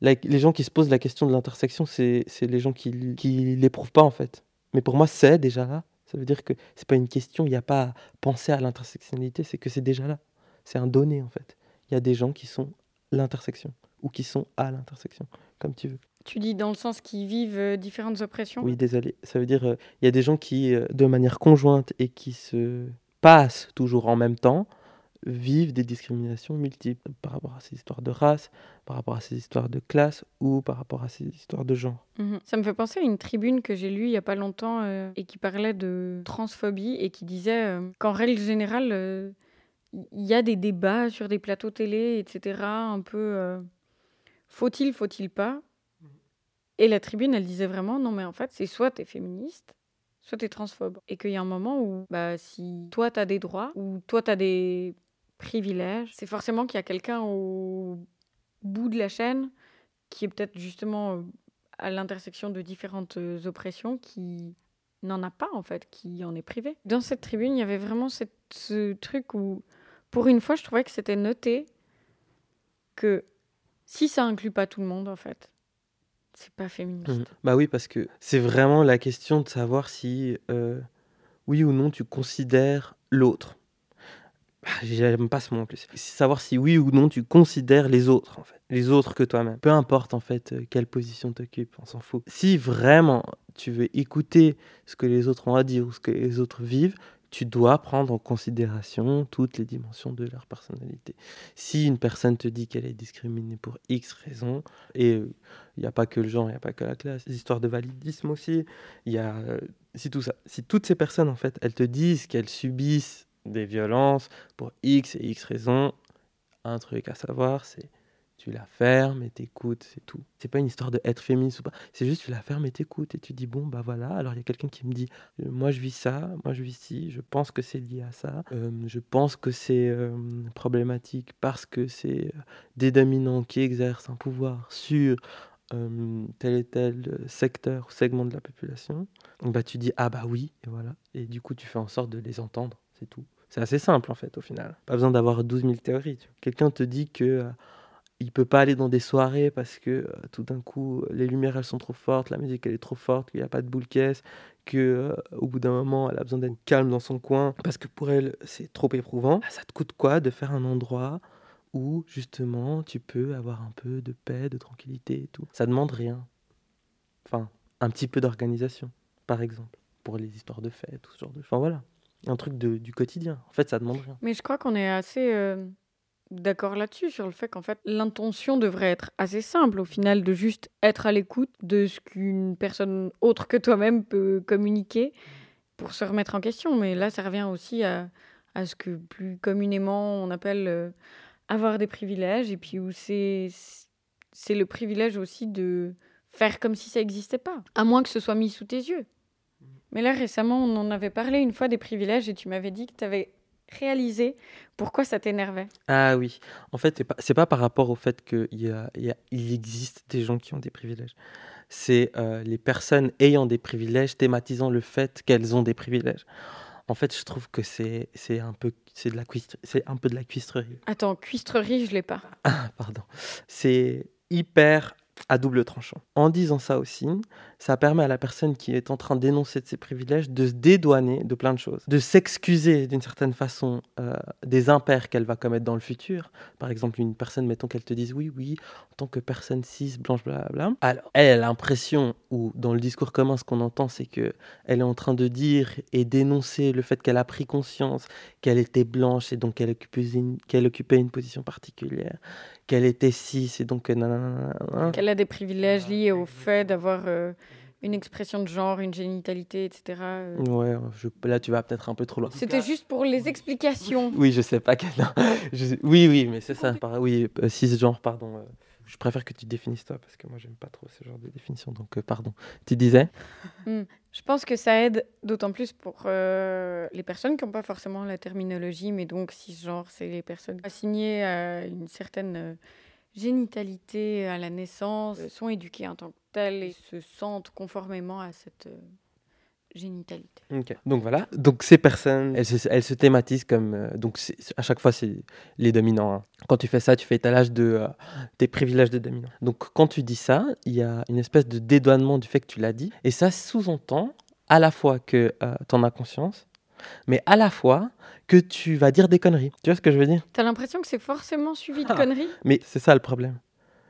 les gens qui se posent la question de l'intersection, c'est les gens qui, qui l'éprouvent pas, en fait. Mais pour moi, c'est déjà là. Ça veut dire que c'est pas une question, il n'y a pas à penser à l'intersectionnalité, c'est que c'est déjà là. C'est un donné, en fait. Il y a des gens qui sont l'intersection ou qui sont à l'intersection, comme tu veux. Tu dis dans le sens qu'ils vivent euh, différentes oppressions? Oui, désolé. Ça veut dire euh, il y a des gens qui, euh, de manière conjointe et qui se passent toujours en même temps, vivent des discriminations multiples par rapport à ces histoires de race, par rapport à ces histoires de classe ou par rapport à ces histoires de genre. Mhm. Ça me fait penser à une tribune que j'ai lue il y a pas longtemps euh, et qui parlait de transphobie et qui disait euh, qu'en règle générale, euh, il y a des débats sur des plateaux télé, etc. Un peu faut-il, faut-il pas Et la tribune, elle disait vraiment non, mais en fait, c'est soit tu es féministe, soit tu es transphobe. Et qu'il y a un moment où, bah, si toi, tu as des droits, ou toi, tu as des privilèges, c'est forcément qu'il y a quelqu'un au bout de la chaîne qui est peut-être justement euh, à l'intersection de différentes euh, oppressions qui n'en a pas en fait, qui en est privé. Dans cette tribune, il y avait vraiment ce truc où, pour une fois, je trouvais que c'était noté que si ça inclut pas tout le monde en fait, c'est pas féministe. Mmh. Bah oui, parce que c'est vraiment la question de savoir si euh, oui ou non tu considères l'autre. Bah, J'aime pas ce mot en plus. Savoir si oui ou non tu considères les autres en fait, les autres que toi-même. Peu importe en fait euh, quelle position t'occupes, on s'en fout. Si vraiment tu veux écouter ce que les autres ont à dire ou ce que les autres vivent, tu dois prendre en considération toutes les dimensions de leur personnalité. Si une personne te dit qu'elle est discriminée pour X raisons, et il n'y a pas que le genre, il n'y a pas que la classe, les histoires de validisme aussi, il y a euh, si tout ça, si toutes ces personnes en fait, elles te disent qu'elles subissent des violences pour X et X raisons, un truc à savoir, c'est tu la fermes et t'écoutes, c'est tout. C'est pas une histoire de être féministe ou pas, c'est juste tu la fermes et t'écoutes et tu dis bon bah voilà, alors il y a quelqu'un qui me dit euh, moi je vis ça, moi je vis ci, je pense que c'est lié à ça, euh, je pense que c'est euh, problématique parce que c'est des dominants qui exercent un pouvoir sur tel et tel secteur ou segment de la population, bah tu dis ah bah oui et voilà, et du coup tu fais en sorte de les entendre, c'est tout. C'est assez simple en fait au final. Pas besoin d'avoir 12 000 théories. Quelqu'un te dit que il peut pas aller dans des soirées parce que euh, tout d'un coup les lumières sont trop fortes, la musique elle est trop forte, qu'il n'y a pas de boule caisse, que euh, au bout d'un moment elle a besoin d'être calme dans son coin parce que pour elle c'est trop éprouvant. Bah, Ça te coûte quoi de faire un endroit où justement tu peux avoir un peu de paix, de tranquillité et tout? Ça demande rien. Enfin, un petit peu d'organisation, par exemple, pour les histoires de fêtes, tout ce genre de choses. Enfin voilà, un truc de- du quotidien. En fait, ça demande rien. Mais je crois qu'on est assez euh, d'accord là-dessus, sur le fait qu'en fait, l'intention devrait être assez simple, au final, de juste être à l'écoute de ce qu'une personne autre que toi-même peut communiquer pour se remettre en question. Mais là, ça revient aussi à, à ce que plus communément on appelle euh, avoir des privilèges, et puis où c'est c'est le privilège aussi de faire comme si ça n'existait pas, à moins que ce soit mis sous tes yeux. Mais là, récemment, on en avait parlé une fois des privilèges, et tu m'avais dit que tu avais réalisé pourquoi ça t'énervait? Ah oui, en fait, c'est pas, par rapport au fait qu'il y a, il y a- il existe des gens qui ont des privilèges. C'est euh, les personnes ayant des privilèges thématisant le fait qu'elles ont des privilèges. En fait, je trouve que c'est un peu c'est de la c'est un peu de la cuistrerie. Attends, cuistrerie, je l'ai pas. Ah, pardon. C'est hyper à double tranchant. En disant ça aussi, ça permet à la personne qui est en train d'énoncer de ses privilèges de se dédouaner de plein de choses, de s'excuser d'une certaine façon euh, des impairs qu'elle va commettre dans le futur. Par exemple, une personne, mettons qu'elle te dise oui, oui, en tant que personne cis, blanche, blablabla. Alors, elle a l'impression, ou dans le discours commun, ce qu'on entend, c'est que elle est en train de dire et d'énoncer le fait qu'elle a pris conscience qu'elle était blanche et donc qu'elle occupait une, qu'elle occupait une position particulière, qu'elle était cis et donc nanana. Qu'elle a des privilèges liés au fait d'avoir euh, une expression de genre, une génitalité, etc. euh. Ouais, je- là tu vas peut-être un peu trop loin. C'était juste pour les explications. Oui, je sais pas quel. non, je Oui, oui, mais c'est ça. Par- Oui, euh, cisgenre, pardon. euh, Je préfère que tu définisses toi parce que moi j'aime pas trop ce genre de définition. Donc, euh, pardon. Tu disais? Je pense que ça aide d'autant plus pour euh, les personnes qui n'ont pas forcément la terminologie, mais donc cisgenre, c'est les personnes assignées à une certaine euh, génitalité à la naissance, sont éduquées en tant que telles et se sentent conformément à cette euh, génitalité. Donc voilà. Donc ces personnes, elles se, elles se thématisent comme. euh, donc à chaque fois, c'est les dominants. hein. Quand tu fais ça, tu fais étalage de euh, tes privilèges de dominant. Donc quand tu dis ça, il y a une espèce de dédouanement du fait que tu l'as dit. Et ça sous-entend à la fois que tu en as conscience, mais à la fois que tu vas dire des conneries. Tu vois ce que je veux dire? T'as l'impression que c'est forcément suivi de Ah. conneries? Mais c'est ça le problème.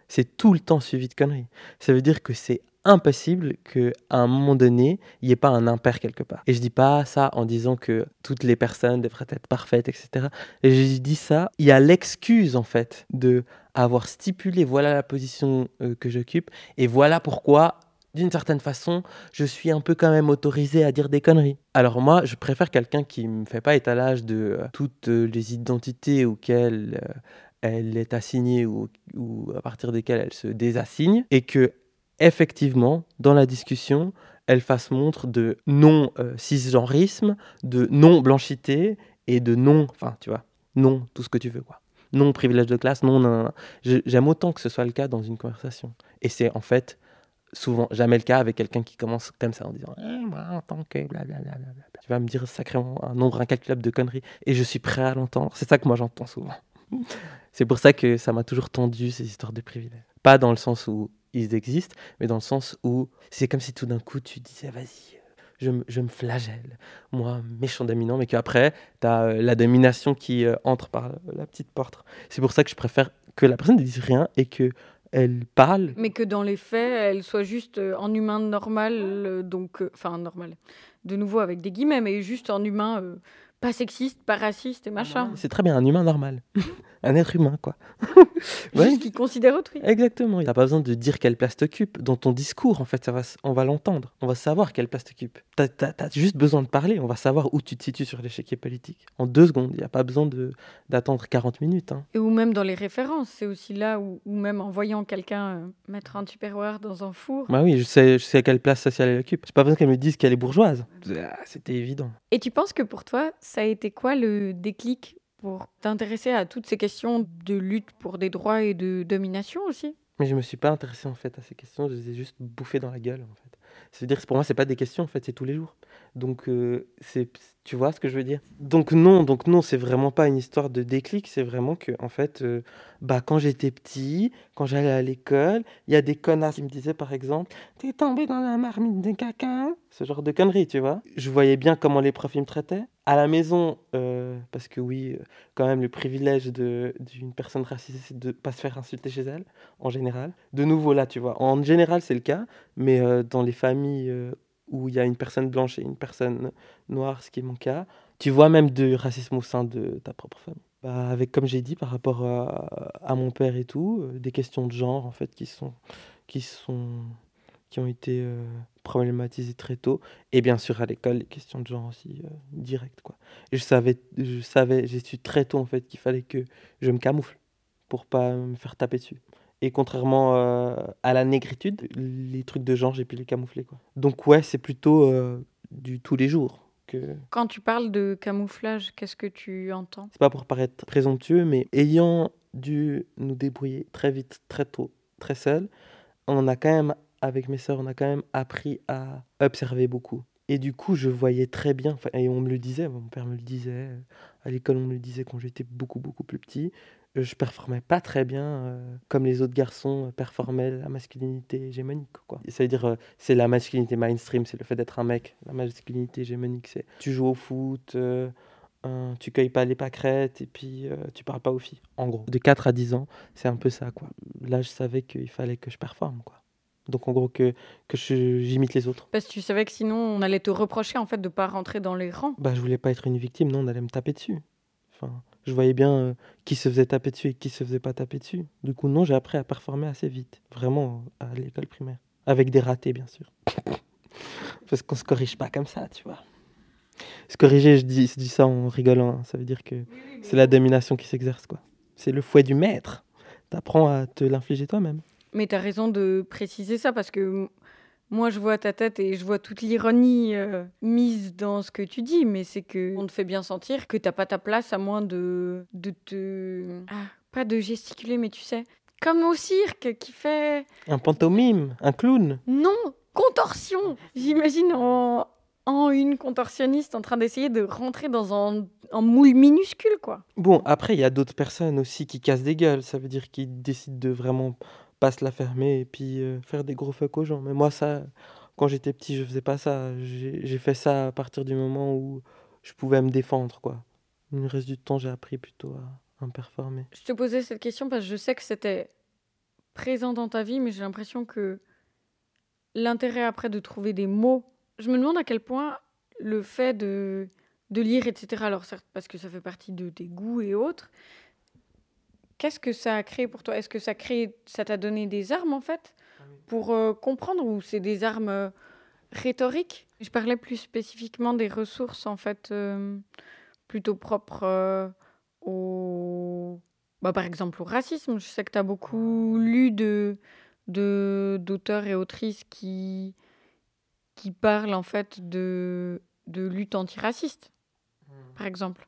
C'est tout le temps suivi de conneries. Ça veut dire que c'est impossible qu'à un moment donné, il n'y ait pas un impair quelque part. Et je dis pas ça en disant que toutes les personnes devraient être parfaites, etc. Et je dis ça, il y a l'excuse en fait de avoir stipulé voilà la position euh, que j'occupe et voilà pourquoi d'une certaine façon, je suis un peu quand même autorisé à dire des conneries. Alors moi, je préfère quelqu'un qui me fait pas étalage de euh, toutes les identités auxquelles euh, elle est assignée ou, à partir desquelles elle se désassigne et que effectivement, dans la discussion, elle fasse montre de non-cisgenrisme, de non-blanchité et de non, enfin, tu vois, non, tout ce que tu veux, quoi. Non privilège de classe, non, non, non. J'aime autant que ce soit le cas dans une conversation. Et c'est en fait souvent jamais le cas avec quelqu'un qui commence comme ça en disant eh, moi, en tant que blablabla. Tu vas me dire sacrément un nombre incalculable de conneries et je suis prêt à l'entendre. C'est ça que moi j'entends souvent. C'est pour ça que ça m'a toujours tendu ces histoires de privilèges. Pas dans le sens où ils existent, mais dans le sens où c'est comme si tout d'un coup tu disais vas-y, je, je, me flagelle, moi, méchant dominant, mais qu'après, tu as euh, la domination qui euh, entre par la petite porte. C'est pour ça que je préfère que la personne ne dise rien et que elle parle. Mais que dans les faits, elle soit juste euh, en humain normal, donc, enfin, normal, de nouveau avec des guillemets, mais juste en humain pas sexiste, pas raciste et machin. C'est très bien, un humain normal. un être humain, quoi. ouais. Juste qui considère autrui. Exactement. Il n'a pas besoin de dire quelle place t'occupe. Dans ton discours, en fait, ça va, on va l'entendre. On va savoir quelle place t'occupe. Tu as, juste besoin de parler. On va savoir où tu te situes sur l'échiquier politique. En deux secondes. Il n'y a pas besoin d'attendre 40 minutes. Hein. Et ou même dans les références. C'est aussi là où, même en voyant quelqu'un euh, mettre un tupperware dans un four. Bah oui, je sais, je sais quelle place sociale elle occupe. C'est pas besoin qu'elle me dise qu'elle est bourgeoise. Ah, c'était évident. Et tu penses que pour toi, ça a été quoi le déclic pour t'intéresser à toutes ces questions de lutte pour des droits et de domination aussi? Mais je me suis pas intéressé en fait à ces questions, je les ai juste bouffées dans la gueule en fait. C'est-à-dire que pour moi, c'est pas des questions en fait, c'est tous les jours. Donc euh, c'est tu vois ce que je veux dire? Donc non, donc non, c'est vraiment pas une histoire de déclic, c'est vraiment que en fait euh, bah quand j'étais petit, quand j'allais à l'école, il y a des connards qui me disaient par exemple "T'es tombé dans la marmite de caca?" Ce genre de conneries, tu vois? Je voyais bien comment les profs me traitaient. À la maison euh, parce que oui, quand même le privilège d'une personne racisée c'est de pas se faire insulter chez elle en général. De nouveau là, tu vois. En général, c'est le cas, mais dans les familles où il y a une personne blanche et une personne noire, ce qui est mon cas. Tu vois même de racisme au sein de ta propre famille. Bah, avec, comme j'ai dit, par rapport à, mon père et tout, euh, des questions de genre, en fait, qui sont, qui sont, qui ont été problématisées très tôt. Et bien sûr, à l'école, les questions de genre aussi, euh, directes, quoi. Et je savais, je savais, j'ai su très tôt, en fait, qu'il fallait que je me camoufle pour pas me faire taper dessus. Et contrairement euh, à la négritude, les trucs de genre, j'ai pu les camoufler. Quoi. Donc ouais, c'est plutôt euh, du tous les jours. Que... Quand tu parles de camouflage, qu'est-ce que tu entends? C'est pas pour paraître présomptueux, mais ayant dû nous débrouiller très vite, très tôt, très seul, on a quand même, avec mes sœurs, on a quand même appris à observer beaucoup. Et du coup, je voyais très bien, et on me le disait, mon père me le disait, à l'école on me le disait quand j'étais beaucoup, beaucoup plus petit, je performais pas très bien euh, comme les autres garçons performaient la masculinité hégémonique quoi. Ça veut dire euh, c'est la masculinité mainstream, c'est le fait d'être un mec. La masculinité hégémonique c'est tu joues au foot, euh, tu cueilles pas les pâquerettes et puis tu parles pas aux filles. En gros, de 4 à 10 ans, c'est un peu ça quoi. Là, je savais qu'il fallait que je performe quoi. Donc en gros que, que j'imite les autres. Parce que tu savais que sinon on allait te reprocher en fait de pas rentrer dans les rangs. Bah je voulais pas être une victime, non, on allait me taper dessus. Enfin, je voyais bien euh, qui se faisait taper dessus et qui se faisait pas taper dessus. Du coup, non, j'ai appris à performer assez vite, vraiment à l'école primaire, avec des ratés bien sûr, parce qu'on se corrige pas comme ça, tu vois. Se corriger, je dis, je dis ça en rigolant, hein. ça veut dire que c'est la domination qui s'exerce, quoi. C'est le fouet du maître. T'apprends à te l'infliger toi-même. Mais tu as raison de préciser ça parce que moi, je vois ta tête et je vois toute l'ironie euh, mise dans ce que tu dis, mais c'est que on te fait bien sentir que t'as pas ta place à moins de, de te. Ah, pas de gesticuler, mais tu sais. Comme au cirque qui fait. Un pantomime, un clown. Non, contorsion J'imagine en, en une contorsionniste en train d'essayer de rentrer dans un, un, moule minuscule, quoi. Bon, après, il y a d'autres personnes aussi qui cassent des gueules. Ça veut dire qu'ils décident de vraiment pas se la fermer et puis euh, faire des gros fuck aux gens. Mais moi, ça, quand j'étais petit, je faisais pas ça. J'ai fait ça à partir du moment où je pouvais me défendre, quoi. Le reste du temps, j'ai appris plutôt à, me performer. Je te posais cette question parce que je sais que c'était présent dans ta vie, mais j'ai l'impression que l'intérêt après de trouver des mots. Je me demande à quel point le fait de, de lire, etc., alors certes parce que ça fait partie de tes goûts et autres, qu'est-ce que ça a créé pour toi? Est-ce que ça, crée, ça t'a donné des armes en fait pour euh, comprendre ou c'est des armes euh, rhétoriques? Je parlais plus spécifiquement des ressources en fait euh, plutôt propres au... Bah, par exemple au racisme. Je sais que tu as beaucoup lu de d'auteurs et autrices qui, qui parlent en fait de, de lutte antiraciste, mmh. par exemple.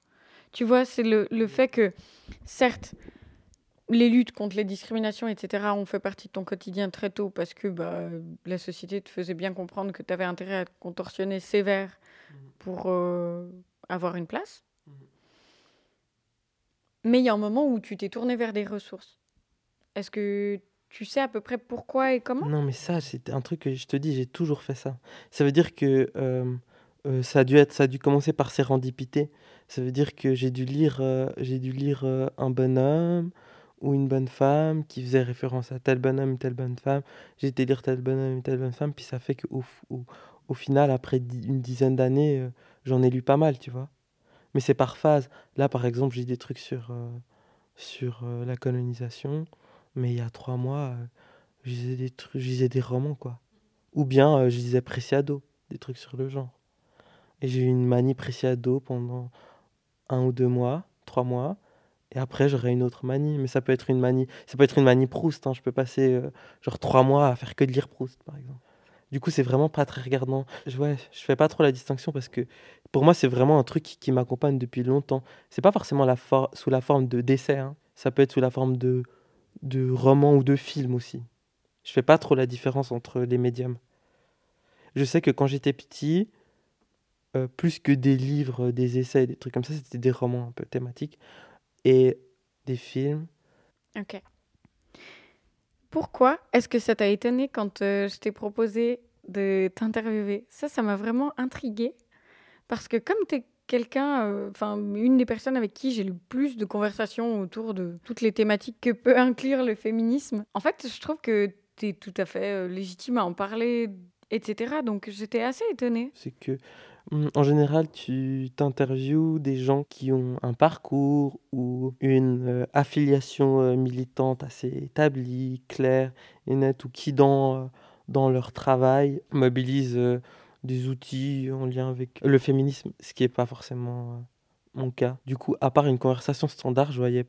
Tu vois, c'est le, le, fait que, certes, les luttes contre les discriminations, etc., ont fait partie de ton quotidien très tôt parce que bah, la société te faisait bien comprendre que tu avais intérêt à te contorsionner sévère mmh. pour euh, avoir une place. Mmh. Mais il y a un moment où tu t'es tourné vers des ressources. Est-ce que tu sais à peu près pourquoi et comment? Non, mais ça, c'est un truc que je te dis, j'ai toujours fait ça. Ça veut dire que euh, euh, ça, a dû être, ça a dû commencer par sérendipité. Ça veut dire que j'ai dû lire, euh, j'ai dû lire un bonhomme ou une bonne femme qui faisait référence à tel bonhomme, telle bonne femme. Été lire tel bonhomme, telle bonne femme. Puis ça fait qu'au au, au final, après une dizaine d'années, j'en ai lu pas mal, tu vois. Mais c'est par phase. Là, par exemple, j'ai des trucs sur, sur la colonisation. Mais il y a trois mois, euh, je lisais des des romans, quoi. Ou bien euh, je lisais Preciado, des trucs sur le genre. Et j'ai eu une manie Preciado pendant un ou deux mois, trois mois. Et après, j'aurai une autre manie. Mais ça peut être une manie, ça peut être une manie Proust. Hein. Je peux passer euh, genre trois mois à faire que de lire Proust, par exemple. Du coup, c'est vraiment pas très regardant. Je, ouais, je fais pas trop la distinction parce que pour moi, c'est vraiment un truc qui, m'accompagne depuis longtemps. C'est pas forcément la sous la forme de. Hein. Ça peut être sous la forme de de romans ou de films aussi. Je fais pas trop la différence entre les médiums. Je sais que quand j'étais petit, euh, plus que des livres, des essais, des trucs comme ça, c'était des romans un peu thématiques et des films. Ok. Pourquoi est-ce que ça t'a étonné quand euh, je t'ai proposé de t'interviewer? Ça, ça m'a vraiment intriguée. Parce que comme tu es quelqu'un, euh, enfin une des personnes avec qui j'ai le plus de conversations autour de toutes les thématiques que peut inclure le féminisme. En fait, je trouve que tu es tout à fait euh, légitime à en parler, etc. Donc j'étais assez étonnée. C'est que hum, en général, tu t'interviews des gens qui ont un parcours ou une euh, affiliation militante assez établie, claire et nette, ou qui dans, dans leur travail mobilisent des outils en lien avec le féminisme, ce qui n'est pas forcément euh, mon cas. Du coup, à part une conversation standard, je voyais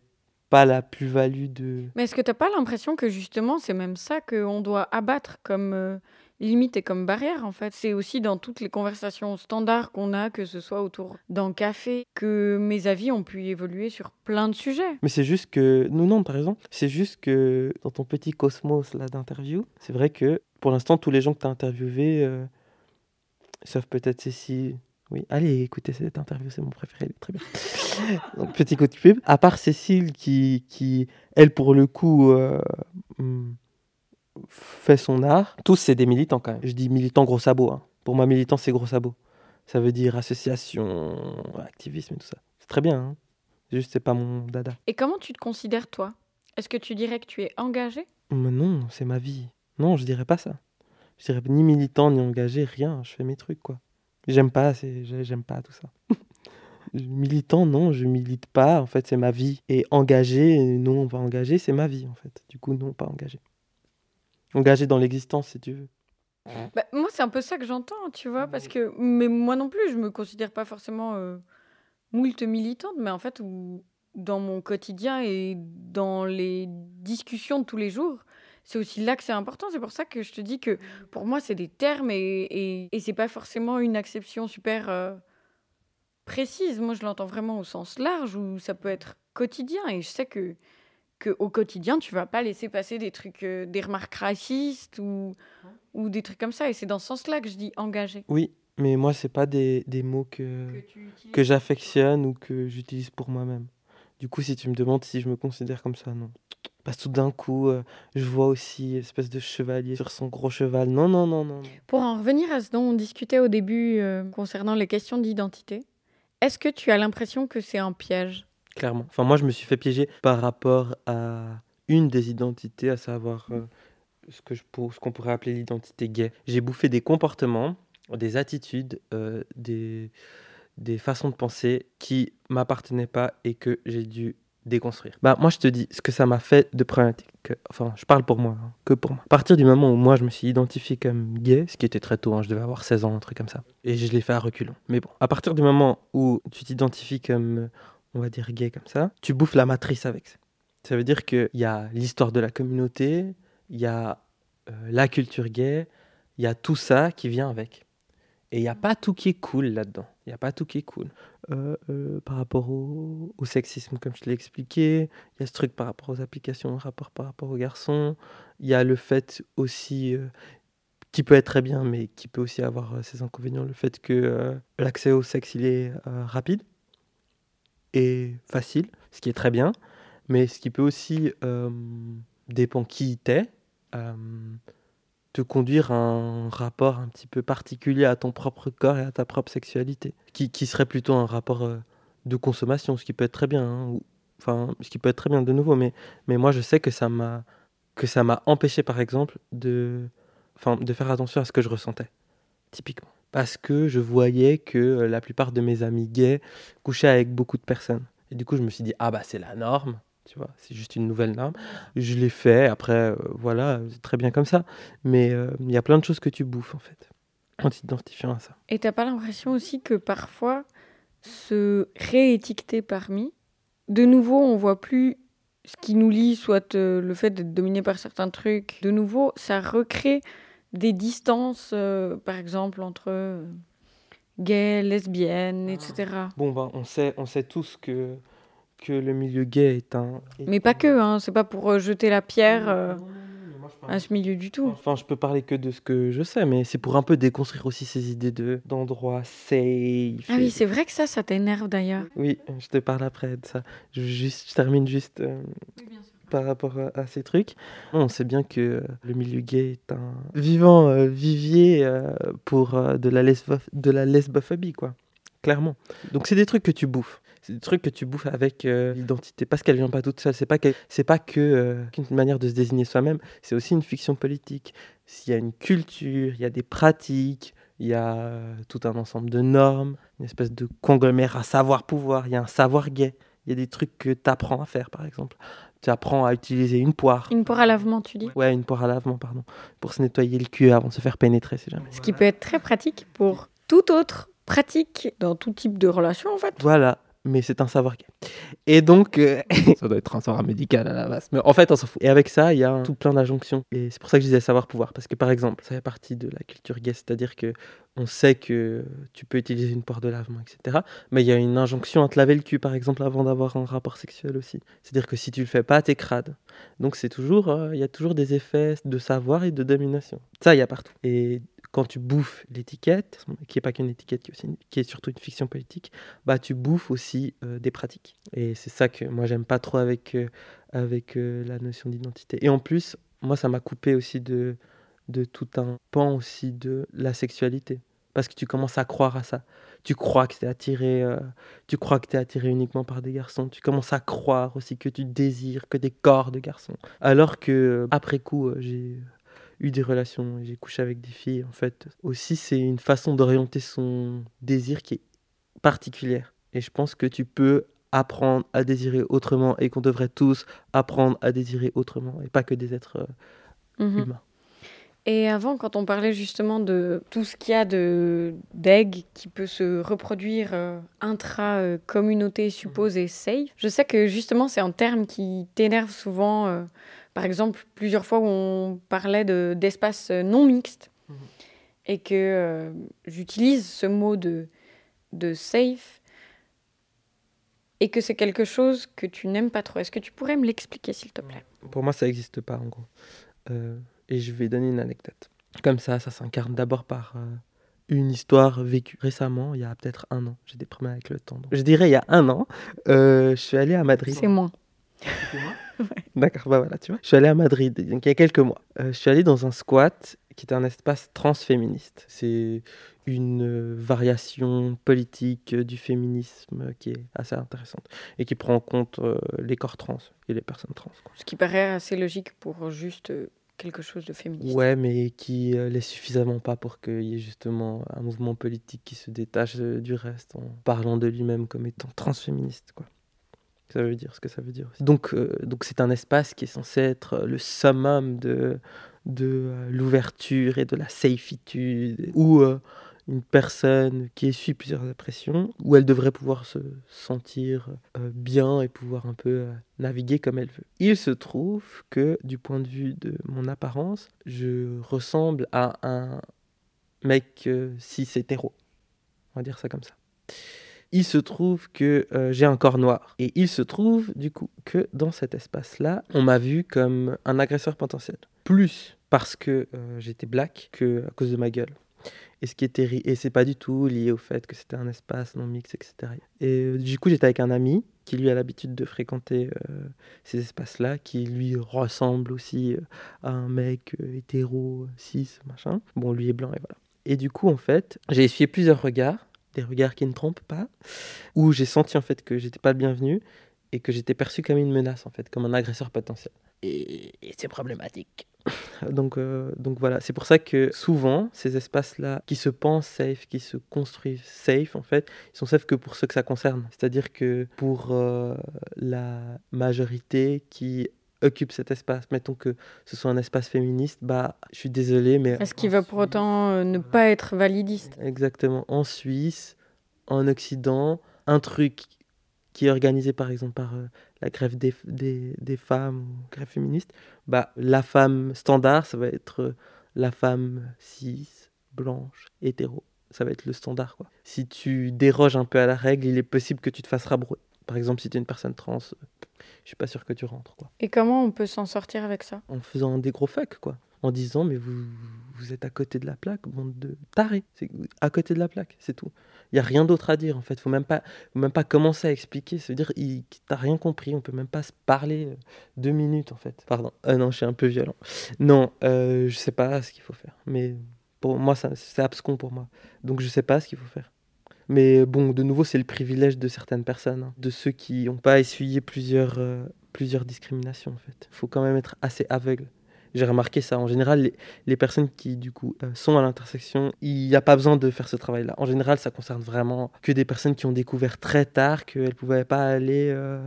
pas la plus-value de... Mais est-ce que tu n'as pas l'impression que justement, c'est même ça qu'on doit abattre comme euh, limite et comme barrière, en fait C'est aussi dans toutes les conversations standards qu'on a, que ce soit autour d'un café, que mes avis ont pu évoluer sur plein de sujets. Mais c'est juste que... Non, non, par exemple, c'est juste que dans ton petit cosmos là d'interview, c'est vrai que pour l'instant, tous les gens que tu as interviewés... Euh, sauf peut-être Cécile. Oui, allez écoutez cette interview, c'est mon préféré, très bien. petit coup de pub. À part Cécile qui, qui elle, pour le coup, euh, hmm, fait son art, tous, c'est des militants quand même. Je dis militants gros sabots. Hein. Pour moi, militant, c'est gros sabots. Ça veut dire association, activisme et tout ça. C'est très bien. Hein. Juste, c'est pas mon dada. Et comment tu te considères, toi? Est-ce que tu dirais que tu es engagé? Non, c'est ma vie. Non, je dirais pas ça je dirais ni militant ni engagé, rien. Je fais mes trucs, quoi. J'aime pas, j'aime pas tout ça. militant, non, je milite pas. En fait, c'est ma vie. Et engagé, non, pas engagé, c'est ma vie, en fait. Du coup, non, pas engagé. Engagé dans l'existence, si tu veux. Bah, moi, c'est un peu ça que j'entends, tu vois, parce que, mais moi non plus, je me considère pas forcément euh, moult militante, mais en fait, dans mon quotidien et dans les discussions de tous les jours, c'est aussi là que c'est important. C'est pour ça que je te dis que pour moi, c'est des termes et, et, et c'est pas forcément une acception super euh, précise. Moi, je l'entends vraiment au sens large où ça peut être quotidien. Et je sais que, que au quotidien, tu vas pas laisser passer des trucs, euh, des remarques racistes ou, ou des trucs comme ça. Et c'est dans ce sens-là que je dis engagé. Oui, mais moi, c'est pas des, des mots que, que, que j'affectionne ou que j'utilise pour moi-même. Du coup, si tu me demandes si je me considère comme ça, non. Parce que tout d'un coup, euh, je vois aussi l'espèce de chevalier sur son gros cheval. Non, non, non, non. Pour en revenir à ce dont on discutait au début euh, concernant les questions d'identité, est-ce que tu as l'impression que c'est un piège? Clairement. Enfin, moi, je me suis fait piéger par rapport à une des identités, à savoir euh, ce que je pour- ce qu'on pourrait appeler l'identité gay. J'ai bouffé des comportements, des attitudes, euh, des, des façons de penser qui m'appartenaient pas et que j'ai dû déconstruire. Bah moi je te dis ce que ça m'a fait de problématique. que- Enfin, je parle pour moi, hein, que pour moi. À partir du moment où moi je me suis identifié comme gay, ce qui était très tôt, hein, je devais avoir 16 ans, un truc comme ça, et je l'ai fait à reculons. Mais bon, à partir du moment où tu t'identifies comme, on va dire gay comme ça, tu bouffes la matrice avec ça. Ça veut dire qu'il y a l'histoire de la communauté, il y a euh, la culture gay, il y a tout ça qui vient avec. Et il n'y a pas tout qui est cool là-dedans. Il n'y a pas tout qui est cool. Euh, euh, par rapport au, sexisme, comme je te l'ai expliqué, il y a ce truc par rapport aux applications, par rapport aux garçons. Il y a le fait aussi, qui peut être très bien, mais qui peut aussi avoir ses inconvénients, le fait que l'accès au sexe, il est rapide facile, ce qui est très bien, mais ce qui peut aussi, euh, dépend qui t'es, euh, te conduire à un rapport un petit peu particulier à ton propre corps et à ta propre sexualité, qui, qui serait plutôt un rapport euh, de consommation, ce qui peut être très bien, hein, ou- enfin, ce qui peut être très bien de nouveau, mais, mais moi je sais que ça m'a que ça m'a empêché par exemple de, enfin, de faire attention à ce que je ressentais, typiquement. Parce que je voyais que euh, la plupart de mes amis gays couchaient avec beaucoup de personnes. Et du coup, je me suis dit, ah bah c'est la norme, tu vois, c'est juste une nouvelle norme. Je l'ai fait, après, euh, voilà, c'est très bien comme ça. Mais euh, il y a plein de choses que tu bouffes, en fait, en t'identifiant à ça. Et t'as pas l'impression aussi que parfois, se réétiqueter parmi, de nouveau, on voit plus ce qui nous lie, soit le fait d'être dominé par certains trucs. De nouveau, ça recrée des distances, euh, par exemple, entre euh, gays, lesbiennes, etc. Bon, ben, on sait, on sait tous que, que le milieu gay est un... est Mais pas que, hein, c'est pas pour euh, jeter la pierre euh, à ce milieu du tout. Enfin, je peux parler que de ce que je sais, mais c'est pour un peu déconstruire aussi ces idées de d'endroits safe. Ah oui, c'est vrai que ça, ça t'énerve d'ailleurs. Oui, je te parle après de ça. Je, juste, je termine juste euh, par rapport à, ces trucs. On sait bien que euh, le milieu gay est un vivant euh, vivier euh, pour de, la de la lesbophobie, quoi. Clairement. Donc, c'est des trucs que tu bouffes. C'est des trucs que tu bouffes avec euh, l'identité. Parce qu'elle vient pas toute seule. C'est pas, pas que euh, qu'une manière de se désigner soi-même. C'est aussi une fiction politique. S'il y a une culture, il y a des pratiques, il y a tout un ensemble de normes, une espèce de conglomérat savoir-pouvoir. Il y a un savoir gay. Il y a des trucs que tu apprends à faire, par exemple. Tu apprends à utiliser une poire. Une poire à lavement, tu dis? Ouais, une poire à lavement, pardon. Pour se nettoyer le cul avant de se faire pénétrer, c'est jamais. Ce qui peut être très pratique pour toute autre pratique dans tout type de relation, en fait. Voilà, mais c'est un savoir gay. Et donc, euh, ça doit être un savoir médical à la base. Mais en fait, on s'en fout. Et avec ça, il y a un- tout plein d'injonctions. Et c'est pour ça que je disais savoir pouvoir. Parce que par exemple, ça fait partie de la culture gay, c'est-à-dire que on sait que tu peux utiliser une poire de lavement, etc. Mais il y a une injonction à te laver le cul, par exemple, avant d'avoir un rapport sexuel aussi. C'est-à-dire que si tu le fais pas, t'es crade. Donc c'est toujours, euh, il y a toujours des effets de savoir et de domination. Ça, il y a partout. Et quand tu bouffes l'étiquette, qui est pas qu'une étiquette, qui est, surtout une fiction politique, bah tu bouffes aussi euh, des pratiques. Et c'est ça que moi j'aime pas trop avec, euh, avec euh, la notion d'identité. Et en plus, moi ça m'a coupé aussi de, de tout un pan aussi de la sexualité. Parce que tu commences à croire à ça. Tu crois que tu es attiré, tu attiré uniquement par des garçons. Tu commences à croire aussi que tu désires que des corps de garçons. Alors que après coup, j'ai eu des relations, j'ai couché avec des filles. En fait, aussi c'est une façon d'orienter son désir qui est particulière. Et je pense que tu peux apprendre à désirer autrement et qu'on devrait tous apprendre à désirer autrement et pas que des êtres euh, Mhm. humains. Et avant, quand on parlait justement de tout ce qu'il y a de qui peut se reproduire euh, intra-communauté supposée safe, je sais que justement c'est un terme qui t'énerve souvent. euh, par exemple, plusieurs fois où on parlait de- d'espace euh, non mixte Mhm. et que euh, j'utilise ce mot de, de safe et que c'est quelque chose que tu n'aimes pas trop. Est-ce que tu pourrais me l'expliquer s'il te plaît? Pour moi, ça n'existe pas en gros. Euh, et je vais donner une anecdote. Comme ça, ça s'incarne d'abord par euh, une histoire vécue récemment, il y a peut-être un an. J'ai des problèmes avec le temps. donc. Je dirais il y a un an, je suis allé à Madrid. C'est moi. D'accord, bah voilà, tu vois. Je suis allé à Madrid, donc il y a quelques mois. Euh, je suis allé dans un squat qui est un espace transféministe. C'est une euh, variation politique euh, du féminisme qui est assez intéressante et qui prend en compte euh, les corps trans et les personnes trans. quoi. Ce qui paraît assez logique pour juste euh, quelque chose de féministe. Ouais, mais qui euh, l'est suffisamment pas pour qu'il y ait justement un mouvement politique qui se détache du reste en parlant de lui-même comme étant transféministe, quoi. Ça veut dire ce que ça veut dire. Donc, euh, donc c'est un espace qui est censé être le summum de, de euh, l'ouverture et de la safitude, où euh, une personne qui essuie plusieurs impressions, où elle devrait pouvoir se sentir euh, bien et pouvoir un peu euh, naviguer comme elle veut. Il se trouve que du point de vue de mon apparence, je ressemble à un mec euh, cis hétéro. On va dire ça comme ça. Il se trouve que euh, j'ai un corps noir. Et il se trouve du coup que dans cet espace-là, on m'a vu comme un agresseur potentiel. Plus parce que euh, j'étais black que à cause de ma gueule. Et ce qui était ri- et c'est pas du tout lié au fait que c'était un espace non mix, etc. Et euh, du coup, j'étais avec un ami qui lui a l'habitude de fréquenter ces espaces-là, qui lui ressemble aussi à un mec hétéro, cis, machin. Bon, lui est blanc et voilà. Et du coup, en fait, j'ai essuyé plusieurs regards, des regards qui ne trompent pas, où j'ai senti en fait que j'étais pas le bienvenu et que j'étais perçu comme une menace en fait, comme un agresseur potentiel. Et, et c'est problématique. donc, euh, donc voilà, c'est pour ça que souvent ces espaces-là qui se pensent safe, qui se construisent safe en fait, ils sont safe que pour ceux que ça concerne. C'est-à-dire que pour euh, la majorité qui occupe cet espace, mettons que ce soit un espace féministe, bah je suis désolé mais Est-ce qu'il va pour autant euh, ne pas être validiste? Exactement. En Suisse, en Occident, un truc qui est organisé par exemple par euh, la grève des, des, des femmes ou grève féministe, bah, la femme standard, ça va être euh, la femme cis, blanche, hétéro. Ça va être le standard. Quoi. Si tu déroges un peu à la règle, il est possible que tu te fasses rabrouer. Par exemple, si tu es une personne trans, je suis pas sûr que tu rentres. Quoi. Et comment on peut s'en sortir avec ça? En faisant des gros fuck, quoi. En disant, mais vous, vous êtes à côté de la plaque, bande de tarés. C'est à côté de la plaque, c'est tout. Il y a rien d'autre à dire, en fait. Faut même pas, faut même pas commencer à expliquer. Ça veut dire, t'as rien compris. On peut même pas se parler euh, deux minutes, en fait. Pardon. Euh, non, je suis un peu violent. Non, euh, je sais pas ce qu'il faut faire. Mais pour moi, c'est abscon pour moi. Donc, je sais pas ce qu'il faut faire. Mais bon, de nouveau, c'est le privilège de certaines personnes, hein, de ceux qui n'ont pas essuyé plusieurs, euh, plusieurs discriminations, en fait. Il faut quand même être assez aveugle. J'ai remarqué ça. En général, les, les personnes qui, du coup, euh, sont à l'intersection, il n'y a pas besoin de faire ce travail-là. En général, ça concerne vraiment que des personnes qui ont découvert très tard qu'elles ne pouvaient pas aller euh,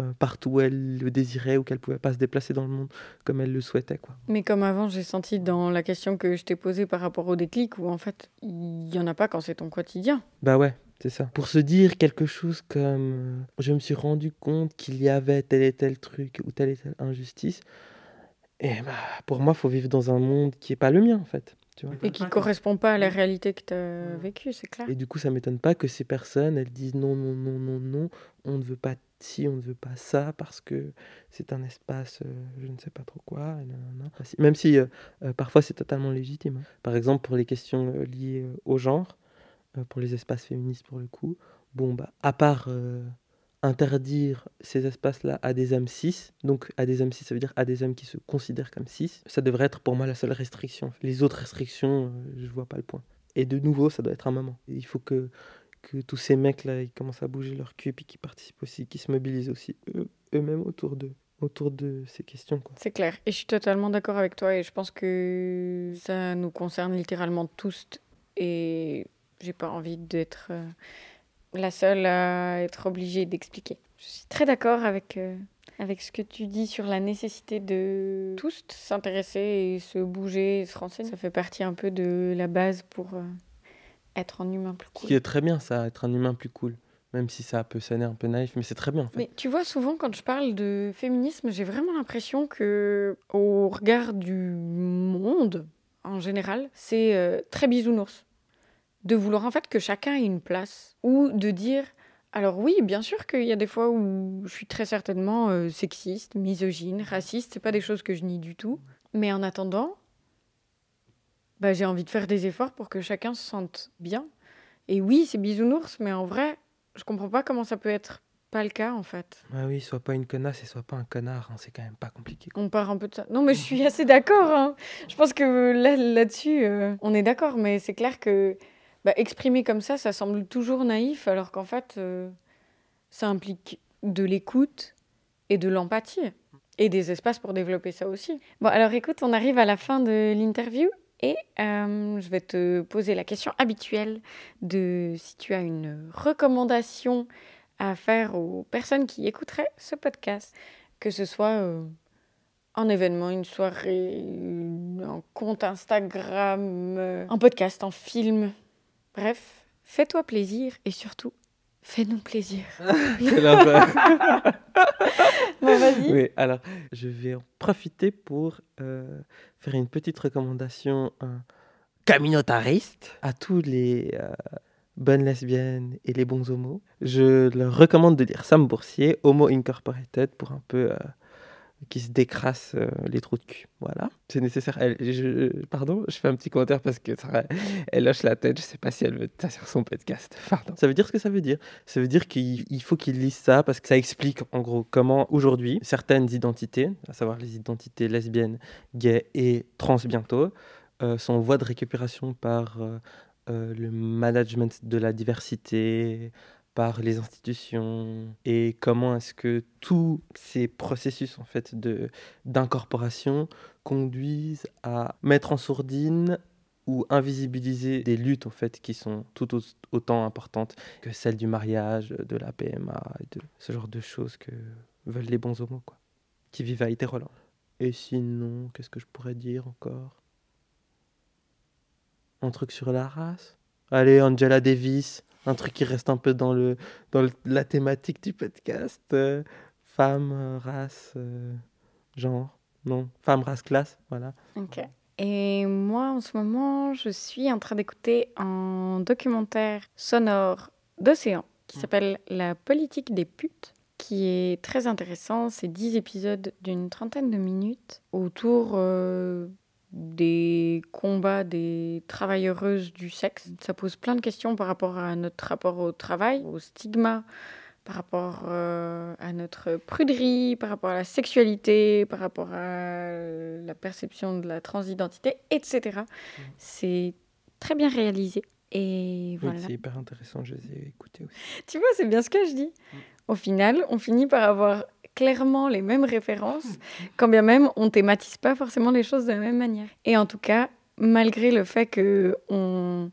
euh, partout où elles le désiraient ou qu'elles ne pouvaient pas se déplacer dans le monde comme elles le souhaitaient, quoi. Mais comme avant, j'ai senti dans la question que je t'ai posée par rapport au déclic, où en fait, il y en a pas quand c'est ton quotidien. Bah ouais, c'est ça. Pour se dire quelque chose comme euh, je me suis rendu compte qu'il y avait tel et tel truc ou telle et telle injustice, et bah pour moi, faut vivre dans un monde qui est pas le mien en fait. Tu vois Et qui correspond pas à la réalité que tu as vécue, c'est clair. et du coup, ça m'étonne pas que ces personnes, elles disent non, non, non, non, non, on ne veut pas ci, on ne veut pas ça, parce que c'est un espace, euh, je ne sais pas trop quoi. si- Même si euh, euh, parfois c'est totalement légitime. hein. Par exemple, pour les questions liées au genre, pour les espaces féministes pour le coup, bon, bah, à part interdire ces espaces-là à des hommes cis, donc à des hommes cis, ça veut dire à des hommes qui se considèrent comme cis, ça devrait être pour moi la seule restriction. Les autres restrictions, je vois pas le point. Et de nouveau, ça doit être un moment. Il faut que, que tous ces mecs-là, ils commencent à bouger leur cul, puis qu'ils participent aussi, qu'ils se mobilisent aussi eux- eux-mêmes autour de, autour de ces questions. Quoi. C'est clair. Et je suis totalement d'accord avec toi. Et je pense que ça nous concerne littéralement tous. Et j'ai pas envie d'être euh, la seule à être obligée d'expliquer. Je suis très d'accord avec, euh, avec ce que tu dis sur la nécessité de tous s'intéresser et se bouger et se renseigner. Ça fait partie un peu de la base pour euh, être un humain plus cool. Qui est très bien, ça, être un humain plus cool. Même si ça peut sonner un peu naïf, mais c'est très bien en fait. Mais tu vois, souvent quand je parle de féminisme, j'ai vraiment l'impression que, au regard du monde en général, c'est euh, très bisounours. De vouloir en fait que chacun ait une place. Ou de dire, alors oui, bien sûr qu'il y a des fois où je suis très certainement euh, sexiste, misogyne, raciste, c'est pas des choses que je nie du tout. Mais en attendant, bah, j'ai envie de faire des efforts pour que chacun se sente bien. Et oui, c'est bisounours, mais en vrai, je comprends pas comment ça peut être pas le cas en fait. Ah oui, sois pas une connasse et sois pas un connard, hein, c'est quand même pas compliqué. On part un peu de ça. Non, mais je suis assez d'accord. hein. Je pense que là, là-dessus, euh, on est d'accord. Mais c'est clair que bah, exprimer comme ça, ça semble toujours naïf, alors qu'en fait, euh, ça implique de l'écoute et de l'empathie. Et des espaces pour développer ça aussi. Bon, alors écoute, on arrive à la fin de l'interview et euh, je vais te poser la question habituelle de si tu as une recommandation à faire aux personnes qui écouteraient ce podcast, que ce soit euh, un événement, une soirée, un compte Instagram, euh, un podcast, un film. Bref, fais-toi plaisir et surtout, fais-nous plaisir. bon, vas-y. Oui, alors, je vais en profiter pour euh, faire une petite recommandation euh, communautariste à tous les euh, bonnes lesbiennes et les bons homos. Je leur recommande de lire Sam Boursier, Homo Incorporated, pour un peu qui se décrasse euh, les trous de cul. Voilà, c'est nécessaire. Pardon, je fais un petit commentaire parce que ça, elle hoche la tête. Je sais pas si elle veut sur son podcast. Pardon. Ça veut dire ce que ça veut dire. Ça veut dire qu'il faut qu'il lise ça parce que ça explique en gros comment aujourd'hui certaines identités, à savoir les identités lesbiennes, gays et trans bientôt, euh, sont en voie de récupération par euh, le management de la diversité, par les institutions et comment est-ce que tous ces processus en fait de d'incorporation conduisent à mettre en sourdine ou invisibiliser des luttes en fait qui sont tout autant importantes que celles du mariage, de la PMA et de ce genre de choses que veulent les bons homos quoi, qui vivent à Iteroland. Et sinon, qu'est-ce que je pourrais dire encore? Un truc sur la race? Allez, Angela Davis, un truc qui reste un peu dans, le, dans la thématique du podcast. Euh, femme, euh, race, euh, genre. Non, femme, race, classe, voilà. Ok. Et moi, en ce moment, je suis en train d'écouter un documentaire sonore d'Océan qui mmh. s'appelle La politique des putes, qui est très intéressant. C'est 10 épisodes d'une trentaine de minutes autour des combats des travailleuses du sexe. Ça pose plein de questions par rapport à notre rapport au travail, au stigma, par rapport euh, à notre pruderie, par rapport à la sexualité, par rapport à la perception de la transidentité, etc. Mmh. C'est très bien réalisé. Et voilà. c'est hyper intéressant, je les ai écoutés aussi. Tu vois, c'est bien ce que je dis. Mmh. Au final, on finit par avoir clairement les mêmes références, quand bien même on thématise pas forcément les choses de la même manière. Et en tout cas, malgré le fait que on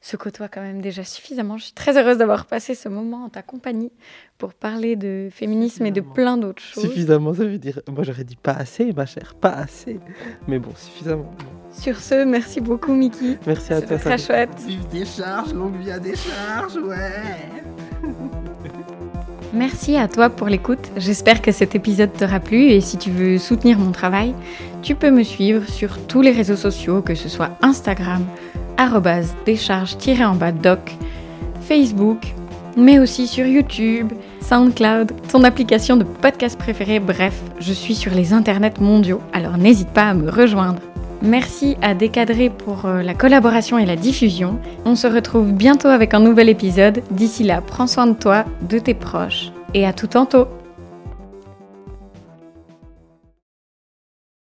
se côtoie quand même déjà suffisamment, je suis très heureuse d'avoir passé ce moment en ta compagnie pour parler de féminisme et de plein d'autres choses. Suffisamment, ça veut dire, moi j'aurais dit pas assez, ma chère, pas assez, mais bon, suffisamment. Sur ce, merci beaucoup, Mickey. Merci à toi. Très chouette. Vive des charges, longue vie à des charges, ouais. Merci à toi pour l'écoute. J'espère que cet épisode t'aura plu et si tu veux soutenir mon travail, tu peux me suivre sur tous les réseaux sociaux, que ce soit Instagram, décharge-en-bas doc, Facebook, mais aussi sur YouTube, SoundCloud, ton application de podcast préférée, bref, je suis sur les internets mondiaux, alors n'hésite pas à me rejoindre. Merci à Décadré pour euh, la collaboration et la diffusion. On se retrouve bientôt avec un nouvel épisode. D'ici là, prends soin de toi, de tes proches et à tout tantôt.